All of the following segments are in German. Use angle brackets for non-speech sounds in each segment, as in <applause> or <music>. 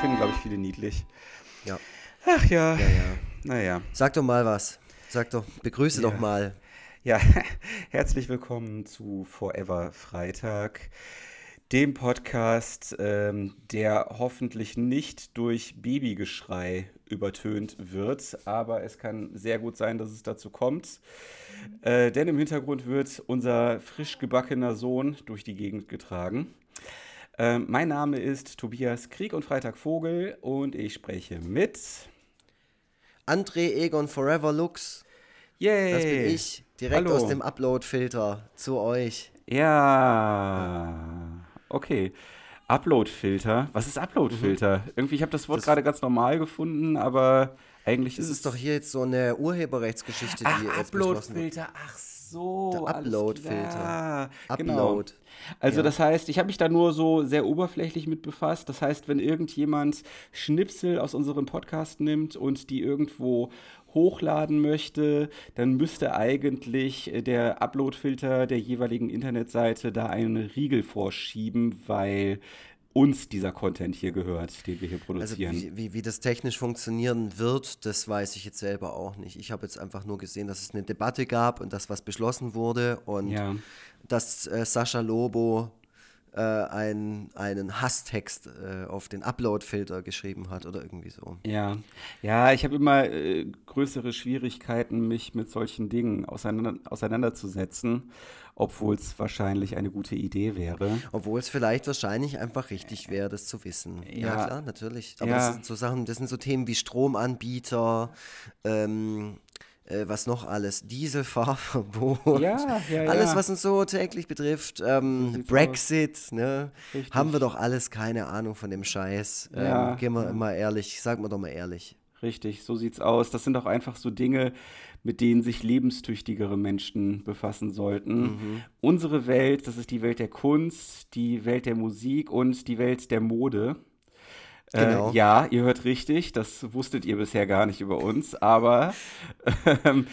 finden, glaube ich, viele niedlich. Ja. Ach ja. Ja, ja. Naja. Sag doch mal was. Sag doch, begrüße Ja. doch mal. Ja, <laughs> herzlich willkommen zu Forever Freitag, dem Podcast, ähm, der hoffentlich nicht durch Babygeschrei übertönt wird, aber es kann sehr gut sein, dass es dazu kommt. Äh, denn im Hintergrund wird unser frisch gebackener Sohn durch die Gegend getragen. Ähm, mein Name ist Tobias Krieg und Freitag Vogel und ich spreche mit. André Egon Forever Lux. Yay! Das bin ich. Direkt Hallo. aus dem Upload-Filter zu euch. Ja, okay. Upload-Filter. Was ist Upload-Filter? Irgendwie, ich habe das Wort Mhm. Gerade ganz normal gefunden, aber eigentlich Das ist ist doch hier jetzt so eine Urheberrechtsgeschichte, Ach, die jetzt beschlossen wird. Upload-Filter. Ach so. Der alles Upload-Filter. Genau. Upload. Also Ja. das heißt, ich habe mich da nur so sehr oberflächlich mit befasst. Das heißt, wenn irgendjemand Schnipsel aus unserem Podcast nimmt und die irgendwo hochladen möchte, dann müsste eigentlich äh, der Upload-Filter der jeweiligen Internetseite da einen Riegel vorschieben, weil uns dieser Content hier gehört, den wir hier Also produzieren. wie, wie, wie das technisch funktionieren wird, das weiß ich jetzt selber auch nicht. Ich habe jetzt einfach nur gesehen, dass es eine Debatte gab und dass was beschlossen wurde und ja. dass äh, Sascha Lobo äh, ein, einen Hasstext äh, auf den Upload-Filter geschrieben hat oder irgendwie so. Ja, ja, ich habe immer äh, größere Schwierigkeiten, mich mit solchen Dingen auseinander, auseinanderzusetzen, obwohl es wahrscheinlich eine gute Idee wäre. Obwohl es vielleicht wahrscheinlich einfach richtig wäre, das zu wissen. Ja, Ja. klar, natürlich. Aber Ja. das sind so Sachen, das sind so Themen wie Stromanbieter, ähm, äh, was noch alles, Dieselfahrverbot, Ja, ja, ja. alles, was uns so täglich betrifft, ähm, Brexit, ne? Richtig. Haben wir doch alles keine Ahnung von dem Scheiß. Ähm. Gehen wir immer ehrlich, sagen wir doch mal ehrlich. Richtig, so sieht's aus. Das sind auch einfach so Dinge, mit denen sich lebenstüchtigere Menschen befassen sollten. Unsere Welt, das ist die Welt der Kunst, die Welt der Musik und die Welt der Mode. Genau. Äh, ja, ihr hört richtig, das wusstet ihr bisher gar nicht über uns, aber ähm,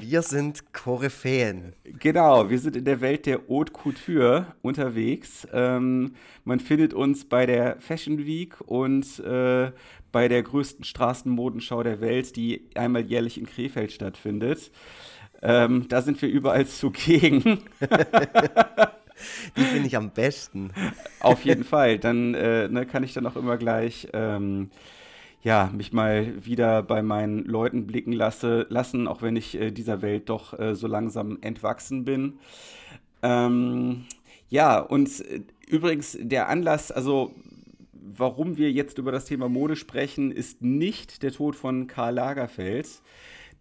Wir sind Koryphäen. Genau, wir sind in der Welt der Haute Couture unterwegs. Ähm, man findet uns bei der Fashion Week und äh, bei der größten Straßenmodenschau der Welt, die einmal jährlich in Krefeld stattfindet. Ähm, da sind wir überall zugegen. <laughs> Die finde ich am besten. Auf jeden Fall. Dann äh, ne, kann ich dann auch immer gleich ähm, ja, mich mal wieder bei meinen Leuten blicken lasse, lassen, auch wenn ich äh, dieser Welt doch äh, so langsam entwachsen bin. Ähm, ja, und äh, übrigens der Anlass, also warum wir jetzt über das Thema Mode sprechen, ist nicht der Tod von Karl Lagerfeld.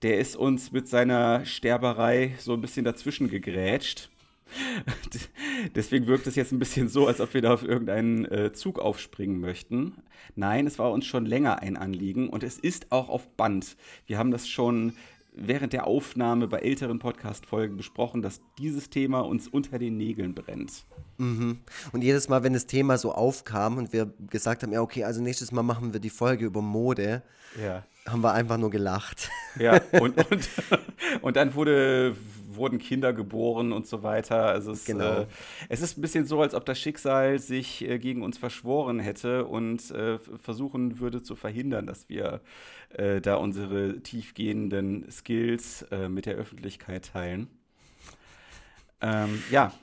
Der ist uns mit seiner Sterberei so ein bisschen dazwischen gegrätscht. <laughs> Deswegen wirkt es jetzt ein bisschen so, als ob wir da auf irgendeinen äh, Zug aufspringen möchten. Nein, es war uns schon länger ein Anliegen und es ist auch auf Band. Wir haben das schon während der Aufnahme bei älteren Podcast-Folgen besprochen, dass dieses Thema uns unter den Nägeln brennt. Mhm. Und jedes Mal, wenn das Thema so aufkam und wir gesagt haben, ja, okay, also nächstes Mal machen wir die Folge über Mode, Ja. haben wir einfach nur gelacht. Ja, und, <laughs> und, und dann wurde, wurden Kinder geboren und so weiter. Also es, Genau. äh, es ist ein bisschen so, als ob das Schicksal sich äh, gegen uns verschworen hätte und äh, versuchen würde zu verhindern, dass wir äh, da unsere tiefgehenden Skills äh, mit der Öffentlichkeit teilen. Ähm, ja,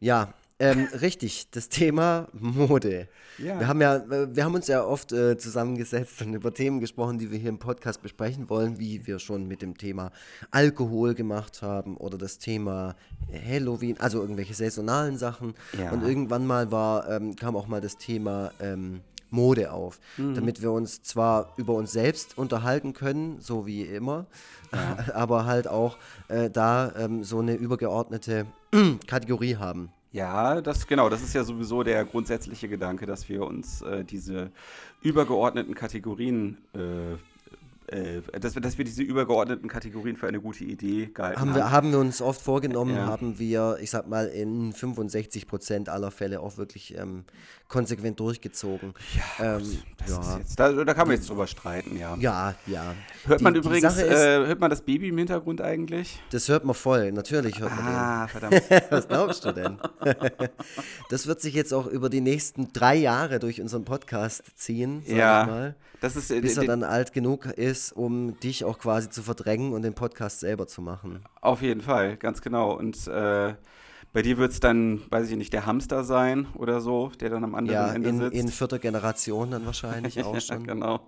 Ja, ähm, richtig, das Thema Mode. Ja. Wir haben ja, äh, wir haben uns ja oft äh, zusammengesetzt und über Themen gesprochen, die wir hier im Podcast besprechen wollen, wie wir schon mit dem Thema Alkohol gemacht haben oder das Thema Halloween, also irgendwelche saisonalen Sachen. Ja. Und irgendwann mal war, ähm, kam auch mal das Thema ähm, Mode auf, Mhm. damit wir uns zwar über uns selbst unterhalten können, so wie immer, <laughs> aber halt auch äh, da ähm, so eine übergeordnete <clears throat> Kategorie haben. Ja, das genau, das ist ja sowieso der grundsätzliche Gedanke, dass wir uns äh, diese übergeordneten Kategorien äh, äh, dass, wir, dass wir diese übergeordneten Kategorien für eine gute Idee gehalten Haben haben. wir, haben wir uns oft vorgenommen, Ja. haben wir, ich sag mal, in 65 Prozent aller Fälle auch wirklich ähm, konsequent durchgezogen. ja, ähm, ja. jetzt, da, da kann man jetzt drüber streiten, ja. Ja, ja. Hört man Die- die übrigens, ist- äh, hört man das Baby im Hintergrund eigentlich? Das hört man voll, natürlich hört man Ah, verdammt. <laughs> Was glaubst du denn? <laughs> das wird sich jetzt auch über die nächsten drei Jahre durch unseren Podcast ziehen, sag Ja. ich mal. Das ist, äh, Bis er dann alt genug ist, um dich auch quasi zu verdrängen und den Podcast selber zu machen. auf jeden Fall, ganz genau. Und äh, bei dir wird es dann, weiß ich nicht, der Hamster sein oder so, der dann am anderen Ja, Ende in, sitzt. in vierter Generation dann wahrscheinlich auch <laughs> ja, schon. genau.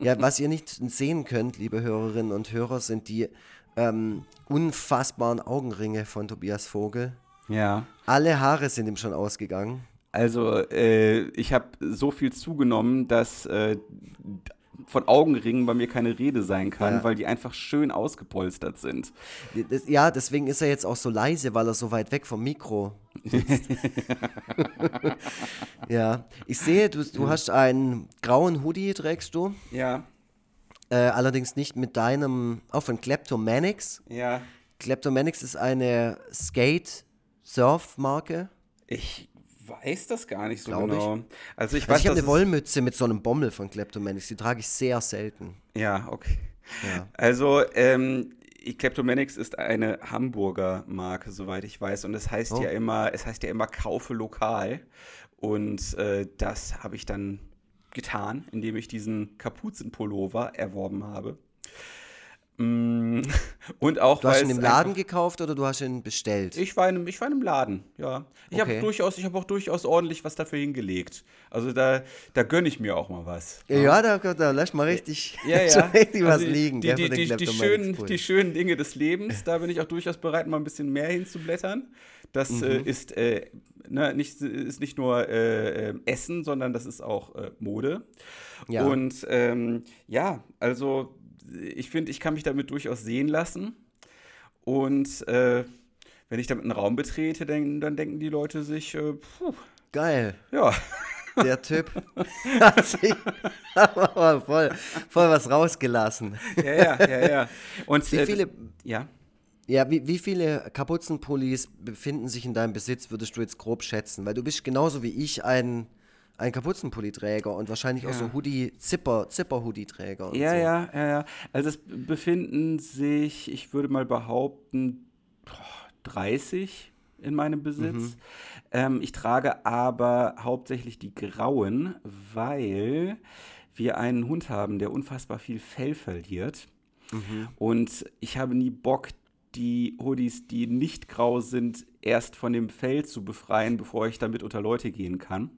Ja, was ihr nicht sehen könnt, liebe Hörerinnen und Hörer, sind die ähm, unfassbaren Augenringe von Tobias Vogel. Ja. Alle Haare sind ihm schon ausgegangen. Also, äh, ich habe so viel zugenommen, dass äh, von Augenringen bei mir keine Rede sein kann, Ja. weil die einfach schön ausgepolstert sind. Ja, deswegen ist er jetzt auch so leise, weil er so weit weg vom Mikro sitzt. <laughs> ja, ich sehe, du, du hast einen grauen Hoodie, trägst du. Ja, Äh, allerdings nicht mit deinem, auch von Kleptomanics. ja. Kleptomanics ist eine Skate-Surf-Marke. Ich weiß das gar nicht so Glaub ich. genau. Also ich Also weiß, ich habe eine Wollmütze mit so einem Bommel von Kleptomanics, die trage ich sehr selten. Ja, okay. Ja. Also, ähm, Kleptomanics ist eine Hamburger Marke, soweit ich weiß. Und es heißt Oh. ja immer, es heißt ja immer kaufe lokal. Und äh, das habe ich dann getan, indem ich diesen Kapuzenpullover erworben habe. Mm, <laughs> Und auch Du hast ihn im Laden gekauft oder du hast ihn bestellt? Ich war in einem, ich war in einem Laden, ja. Ich habe Okay. durchaus, ich habe auch durchaus ordentlich was dafür hingelegt. Also da, da gönne ich mir auch mal was. ja, da, da lässt mal richtig, Ja, ja. <laughs> richtig was Also die- liegen. Die, gell, die, die, die, schönen, die schönen Dinge des Lebens, da bin ich auch durchaus bereit, mal ein bisschen mehr hinzublättern. Das Mhm. äh, ist, äh, ne, nicht, ist nicht nur äh, äh, Essen, sondern das ist auch äh, Mode. Ja. Und ähm, ja, also ich finde, ich kann mich damit durchaus sehen lassen. Und äh, wenn ich damit einen Raum betrete, dann, dann denken die Leute sich, äh, puh, Geil, ja, der Typ <laughs> hat sich aber voll, voll was rausgelassen. ja, ja, ja, ja. Und Wie äh, viele, ja. ja, wie, wie viele Kapuzenpullis befinden sich in deinem Besitz, würdest du jetzt grob schätzen? Weil du bist genauso wie ich ein, ein Kapuzenpulliträger und wahrscheinlich auch Ja. so Hoodie, Zipper, Zipper-Hoodie-Träger. Ja, so. ja, ja, ja. Also es befinden sich, ich würde mal behaupten, boah, 30 in meinem Besitz. Ähm, ich trage aber hauptsächlich die grauen, weil wir einen Hund haben, der unfassbar viel Fell verliert. Und ich habe nie Bock, die Hoodies, die nicht grau sind, erst von dem Fell zu befreien, bevor ich damit unter Leute gehen kann.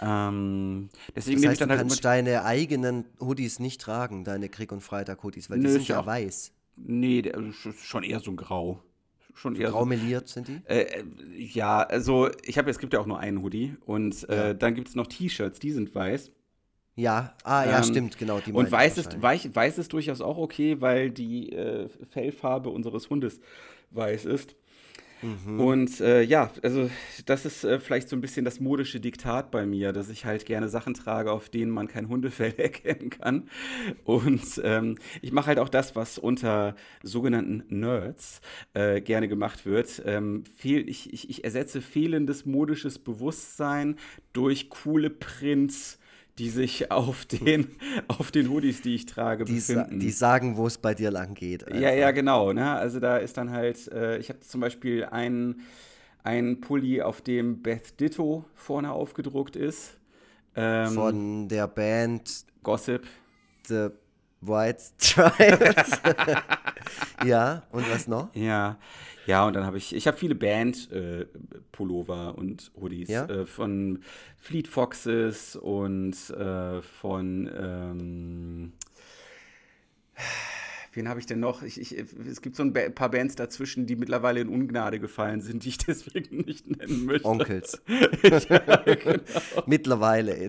Ähm, deswegen Das ich heißt, du dann halt immer kannst deine eigenen Hoodies nicht tragen, deine Krieg- und Freitag-Hoodies, weil die Nö, sind ist ja ja weiß. Nee, sch- schon eher so ein Grau. Schon eher so. Graumeliert sind die? Äh, äh, ja, also ich habe, es gibt ja auch nur einen Hoodie und äh, Ja. dann gibt es noch T-Shirts, die sind weiß. Ja, ah ja, Ähm, stimmt, genau. Die Und ich weiß ist, weiß, weiß ist durchaus auch okay, weil die äh, Fellfarbe unseres Hundes weiß ist. Mhm. Und äh, ja, also das ist äh, vielleicht so ein bisschen das modische Diktat bei mir, dass ich halt gerne Sachen trage, auf denen man kein Hundefell <laughs> erkennen kann. Und ähm, ich mache halt auch das, was unter sogenannten Nerds äh, gerne gemacht wird. Ähm, fehl, ich, ich, ich ersetze fehlendes modisches Bewusstsein durch coole Prints, die sich auf den, auf den Hoodies, die ich trage, Die, sa befinden. die sagen, wo es bei dir lang geht. Ja, ja, genau. Ne? Also da ist dann halt, äh, ich habe zum Beispiel einen, einen Pulli, auf dem Beth Ditto vorne aufgedruckt ist. Ähm, Von der Band Gossip. The White Stripes. <laughs> ja, und was noch? Ja, ja, und dann habe ich, ich habe viele Band-Pullover und Hoodies Ja? äh, von Fleet Foxes und äh, von, ähm, wen habe ich denn noch? Ich, ich, es gibt so ein paar Bands dazwischen, die mittlerweile in Ungnade gefallen sind, die ich <laughs> deswegen nicht nennen möchte. Onkels. <laughs> ja, genau. Mittlerweile.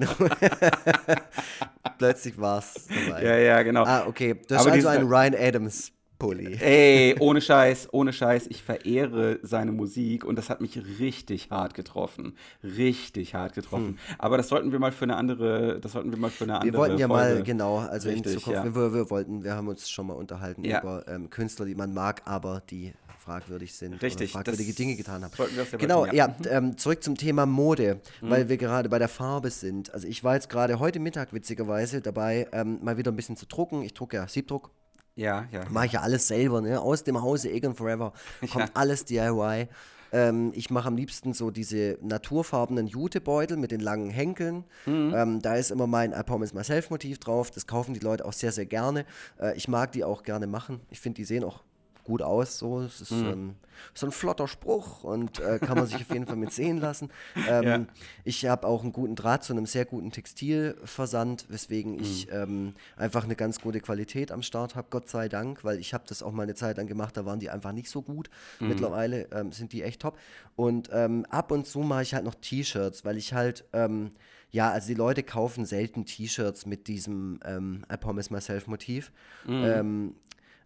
Plötzlich war es dabei. ja, ja, genau. Ah, okay. Das ist Aber also die ein Ryan Adams Pulli. Ey, ohne Scheiß, ohne Scheiß, ich verehre seine Musik und das hat mich richtig hart getroffen. Richtig hart getroffen. Hm. Aber das sollten wir mal für eine andere, das sollten wir mal für eine andere Wir wollten ja Folge. mal, genau, also richtig, in Zukunft, ja. wir, wir, wollten, wir haben uns schon mal unterhalten ja. über ähm, Künstler, die man mag, aber die fragwürdig sind. Richtig. fragwürdige Dinge getan haben. Wir genau, ja, ja ähm, zurück zum Thema Mode, mhm. weil wir gerade bei der Farbe sind. Also ich war jetzt gerade heute Mittag witzigerweise dabei, ähm, mal wieder ein bisschen zu drucken. Ich drucke ja Siebdruck. Ja, ja. Mache ich ja alles selber, ne? Aus dem Hause Egon Forever <laughs> kommt ja. alles DIY. Ähm, ich mache am liebsten so diese naturfarbenen Jutebeutel mit den langen Henkeln. Mhm. Ähm, da ist immer mein I Promise Myself Motiv drauf. Das kaufen die Leute auch sehr, sehr gerne. Äh, ich mag die auch gerne machen. Ich finde, die sehen auch gut aus. So. Es ist mhm. ähm, so ein flotter Spruch und äh, kann man sich auf jeden Fall mit sehen lassen. <laughs> Ähm, ja. Ich habe auch einen guten Draht zu einem sehr guten Textilversand, weswegen mhm. ich ähm, einfach eine ganz gute Qualität am Start habe, Gott sei Dank, weil ich habe das auch mal eine Zeit lang gemacht, da waren die einfach nicht so gut. Mhm. Mittlerweile ähm, sind die echt top. Und ähm, ab und zu mache ich halt noch T-Shirts, weil ich halt ähm, ja, also die Leute kaufen selten T-Shirts mit diesem ähm, I Promise Myself Motiv. Mhm. Ähm,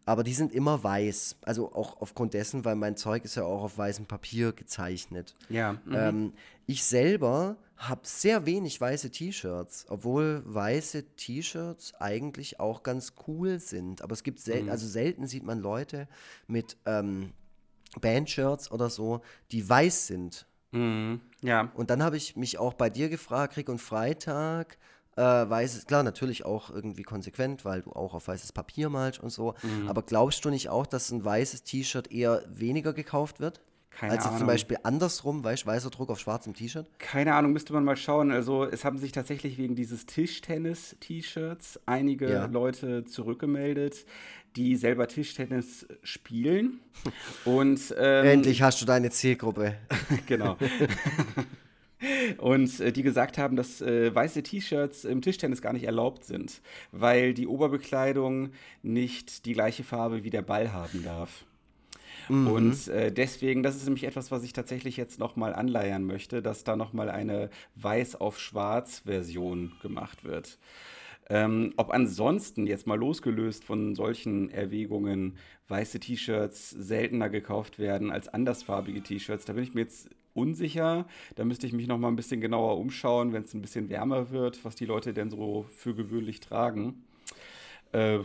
aber die sind immer weiß. Also auch aufgrund dessen, weil mein Zeug ist ja auch auf weißem Papier gezeichnet. Ja. Mhm. Ähm, ich selber habe sehr wenig weiße T-Shirts, obwohl weiße T-Shirts eigentlich auch ganz cool sind. Aber es gibt selten, mhm. also selten sieht man Leute mit ähm, Bandshirts oder so, die weiß sind. Mhm. Ja. Und dann habe ich mich auch bei dir gefragt, Rick und Freitag, äh, weißes, klar, natürlich auch irgendwie konsequent, weil du auch auf weißes Papier malst und so. Mhm. Aber glaubst du nicht auch, dass ein weißes T-Shirt eher weniger gekauft wird? Keine Als Ahnung. zum Beispiel andersrum, weißt weißer Druck auf schwarzem T-Shirt? Keine Ahnung, müsste man mal schauen. Also es haben sich tatsächlich wegen dieses Tischtennis-T-Shirts einige ja. Leute zurückgemeldet, die selber Tischtennis spielen. <laughs> Und ähm, endlich hast du deine Zielgruppe. <laughs> genau. <laughs> Und äh, die gesagt haben, dass äh, weiße T-Shirts im Tischtennis gar nicht erlaubt sind, weil die Oberbekleidung nicht die gleiche Farbe wie der Ball haben darf. Mhm. Und äh, deswegen, das ist nämlich etwas, was ich tatsächlich jetzt nochmal anleiern möchte, dass da nochmal eine Weiß auf Schwarz Version gemacht wird. Ähm, ob ansonsten jetzt mal losgelöst von solchen Erwägungen weiße T-Shirts seltener gekauft werden als andersfarbige T-Shirts, da bin ich mir jetzt unsicher. Da müsste ich mich noch mal ein bisschen genauer umschauen, wenn es ein bisschen wärmer wird, was die Leute denn so für gewöhnlich tragen. Äh,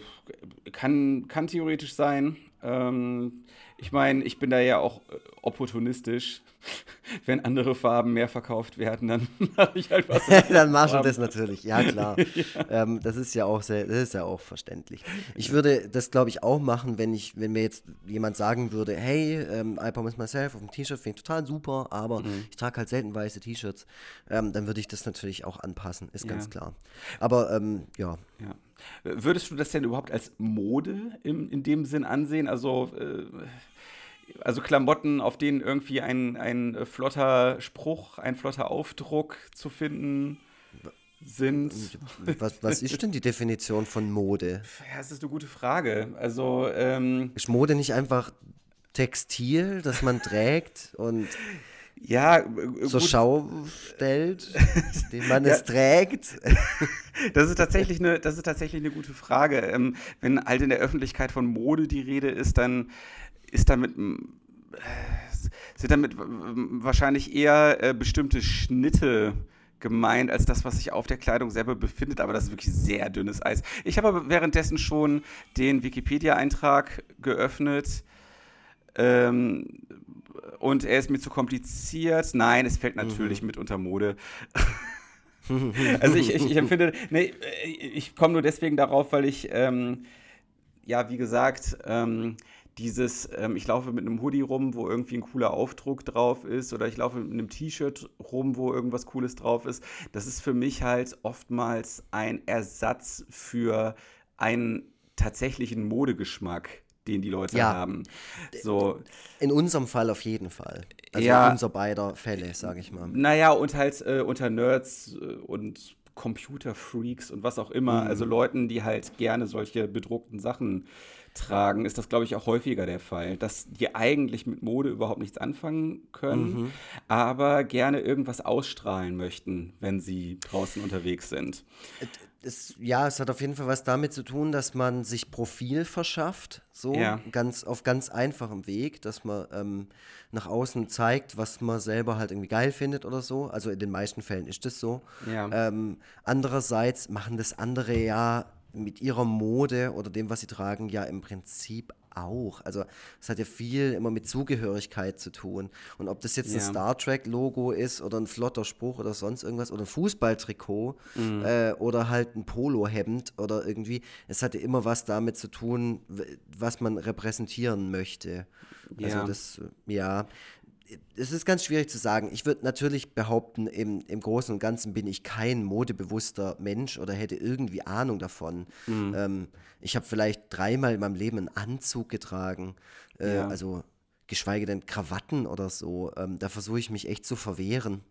kann, kann theoretisch sein. Ähm, ich meine, ich bin da ja auch äh, opportunistisch. <laughs> Wenn andere Farben mehr verkauft werden, dann <laughs> mache ich halt was. <laughs> dann machst du das natürlich, ja klar. ja. Ähm, das ist ja auch sehr, das ist ja auch verständlich. Ich würde das, glaube ich, auch machen, wenn ich, wenn mir jetzt jemand sagen würde, hey, ähm, I promise myself auf dem T-Shirt finde ich total super, aber mhm. ich trage halt selten weiße T-Shirts, ähm, dann würde ich das natürlich auch anpassen, ist ja. ganz klar. Aber ähm, ja. ja. Würdest du das denn überhaupt als Mode im, in dem Sinn ansehen? Also, äh, also Klamotten, auf denen irgendwie ein, ein flotter Spruch, ein flotter Aufdruck zu finden sind. Was, was ist denn die Definition von Mode? Ja, das ist eine gute Frage. Also, ähm, ist Mode nicht einfach Textil, das man trägt und ja, äh, zur Schau stellt, den man <laughs> ja. es trägt? <laughs> Das ist tatsächlich eine, das ist tatsächlich eine gute Frage. Ähm, wenn halt in der Öffentlichkeit von Mode die Rede ist, dann ist damit äh, sind damit wahrscheinlich eher äh, bestimmte Schnitte gemeint als das, was sich auf der Kleidung selber befindet, aber das ist wirklich sehr dünnes Eis. Ich habe aber währenddessen schon den Wikipedia-Eintrag geöffnet. Ähm, und er ist mir zu kompliziert. Nein, es fällt natürlich mhm. mit unter Mode. <laughs> also ich, ich, ich, empfinde, nee, ich komme nur deswegen darauf, weil ich, ähm, ja, wie gesagt, ähm, dieses, ähm, ich laufe mit einem Hoodie rum, wo irgendwie ein cooler Aufdruck drauf ist, oder ich laufe mit einem T-Shirt rum, wo irgendwas Cooles drauf ist, das ist für mich halt oftmals ein Ersatz für einen tatsächlichen Modegeschmack den die Leute ja. haben. So. In unserem Fall auf jeden Fall. Also ja. in unser beider Fälle, sage ich mal. Naja, und halt äh, unter Nerds äh, und Computerfreaks und was auch immer, mhm. also Leuten, die halt gerne solche bedruckten Sachen tragen, ist das, glaube ich, auch häufiger der Fall, dass die eigentlich mit Mode überhaupt nichts anfangen können, mhm. aber gerne irgendwas ausstrahlen möchten, wenn sie draußen unterwegs sind. Es, ja, es hat auf jeden Fall was damit zu tun, dass man sich Profil verschafft, so ja. ganz auf ganz einfachem Weg, dass man ähm, nach außen zeigt, was man selber halt irgendwie geil findet oder so. Also in den meisten Fällen ist das so. Ja. Ähm, andererseits machen das andere ja mit ihrer Mode oder dem, was sie tragen, ja im Prinzip auch. Also es hat ja viel immer mit Zugehörigkeit zu tun. Und ob das jetzt ja. ein Star Trek-Logo ist oder ein flotter Spruch oder sonst irgendwas oder ein Fußballtrikot mhm. äh, oder halt ein Polohemd oder irgendwie, es hat ja immer was damit zu tun, was man repräsentieren möchte. Also ja. Also das, ja, es ist ganz schwierig zu sagen. Ich würde natürlich behaupten, im, im Großen und Ganzen bin ich kein modebewusster Mensch oder hätte irgendwie Ahnung davon. Mhm. Ähm, ich habe vielleicht dreimal in meinem Leben einen Anzug getragen, äh, ja. also geschweige denn Krawatten oder so. Ähm, da versuche ich mich echt zu verwehren.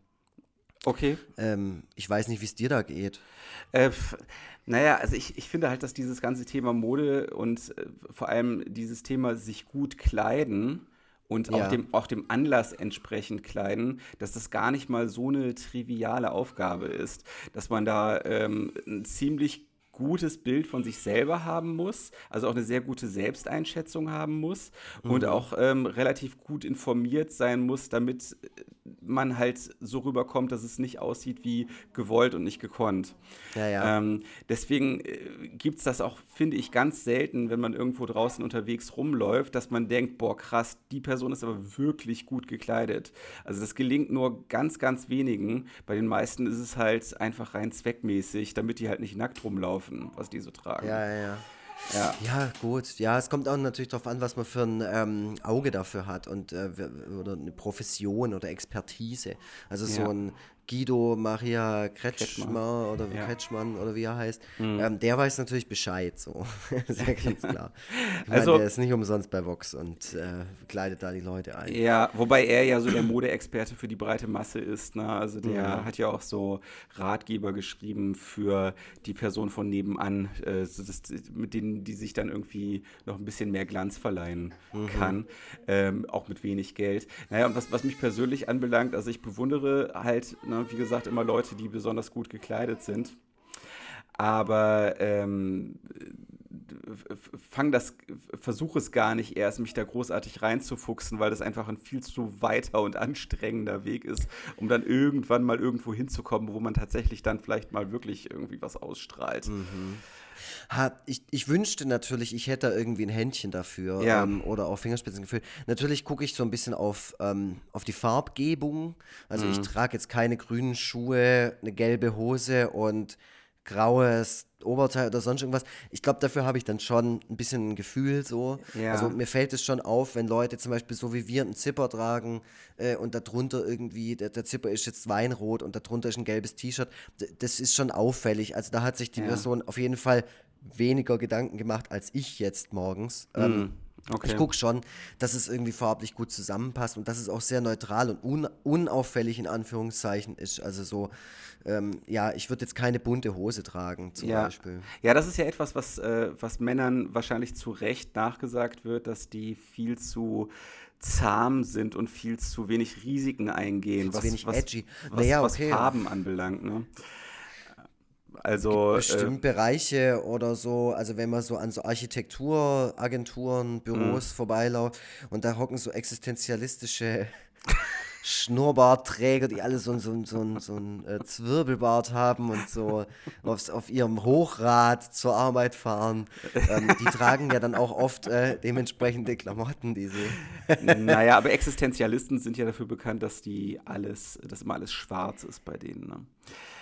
Okay. Ähm, ich weiß nicht, wie es dir da geht. Äh, naja, also ich, ich finde halt, dass dieses ganze Thema Mode und äh, vor allem dieses Thema sich gut kleiden und ja. auch, dem, auch dem Anlass entsprechend kleiden, dass das gar nicht mal so eine triviale Aufgabe ist, dass man da ähm, ein ziemlich gutes Bild von sich selber haben muss, also auch eine sehr gute Selbsteinschätzung haben muss mhm. und auch ähm, relativ gut informiert sein muss, damit man halt so rüberkommt, dass es nicht aussieht wie gewollt und nicht gekonnt. Ja, ja. Ähm, deswegen äh, gibt es das auch, finde ich, ganz selten, wenn man irgendwo draußen unterwegs rumläuft, dass man denkt, boah, krass, die Person ist aber wirklich gut gekleidet. Also das gelingt nur ganz, ganz wenigen. Bei den meisten ist es halt einfach rein zweckmäßig, damit die halt nicht nackt rumlaufen, was die so tragen. Ja, ja, ja. Ja. ja, gut. Ja, es kommt auch natürlich darauf an, was man für ein ähm, Auge dafür hat und äh, oder eine Profession oder Expertise. Also so ja. ein Guido Maria Kretschmer, oder ja. Kretschmann oder wie er heißt, mhm. ähm, der weiß natürlich Bescheid, so. <laughs> Sehr ganz klar. Ich also, meine, der ist nicht umsonst bei Vox und äh, kleidet da die Leute ein. Ja, wobei er ja so der Modeexperte für die breite Masse ist. Ne? Also der ja. hat ja auch so Ratgeber geschrieben für die Person von nebenan, äh, so das, mit denen die sich dann irgendwie noch ein bisschen mehr Glanz verleihen mhm. kann, ähm, auch mit wenig Geld. Naja, und was, was mich persönlich anbelangt, also ich bewundere halt, ne, wie gesagt, immer Leute, die besonders gut gekleidet sind. Aber ähm, fang das, versuche es gar nicht erst, mich da großartig reinzufuchsen, weil das einfach ein viel zu weiter und anstrengender Weg ist, um dann irgendwann mal irgendwo hinzukommen, wo man tatsächlich dann vielleicht mal wirklich irgendwie was ausstrahlt. Mhm. Ha, ich, ich wünschte natürlich, ich hätte da irgendwie ein Händchen dafür ja. ähm, oder auch Fingerspitzengefühl. Natürlich gucke ich so ein bisschen auf, ähm, auf die Farbgebung. Also mhm. ich trage jetzt keine grünen Schuhe, eine gelbe Hose und graues Oberteil oder sonst irgendwas. Ich glaube, dafür habe ich dann schon ein bisschen ein Gefühl so. Ja. Also mir fällt es schon auf, wenn Leute zum Beispiel so wie wir einen Zipper tragen äh, und darunter irgendwie, der, der, Zipper ist jetzt weinrot und darunter ist ein gelbes T-Shirt. Das ist schon auffällig. Also da hat sich die ja. Person auf jeden Fall weniger Gedanken gemacht als ich jetzt morgens. Mhm. Ähm, Okay. Ich gucke schon, dass es irgendwie farblich gut zusammenpasst und dass es auch sehr neutral und un unauffällig in Anführungszeichen ist. Also so, ähm, ja, ich würde jetzt keine bunte Hose tragen, zum ja. Beispiel. Ja, das ist ja etwas, was, äh, was Männern wahrscheinlich zu Recht nachgesagt wird, dass die viel zu zahm sind und viel zu wenig Risiken eingehen, was, wenig was, edgy. Was, naja, okay. was Farben anbelangt. Ne? Also bestimmt äh, Bereiche oder so, also wenn man so an so Architekturagenturen, Büros mhm. vorbeilauft und da hocken so existenzialistische Schnurrbartträger, die alle so, so, so, so einen äh, Zwirbelbart haben und so aufs, auf ihrem Hochrad zur Arbeit fahren. Ähm, die tragen ja dann auch oft äh, dementsprechende Klamotten, die sie. <laughs> naja, aber Existenzialisten sind ja dafür bekannt, dass die alles, dass immer alles schwarz ist bei denen. Ne?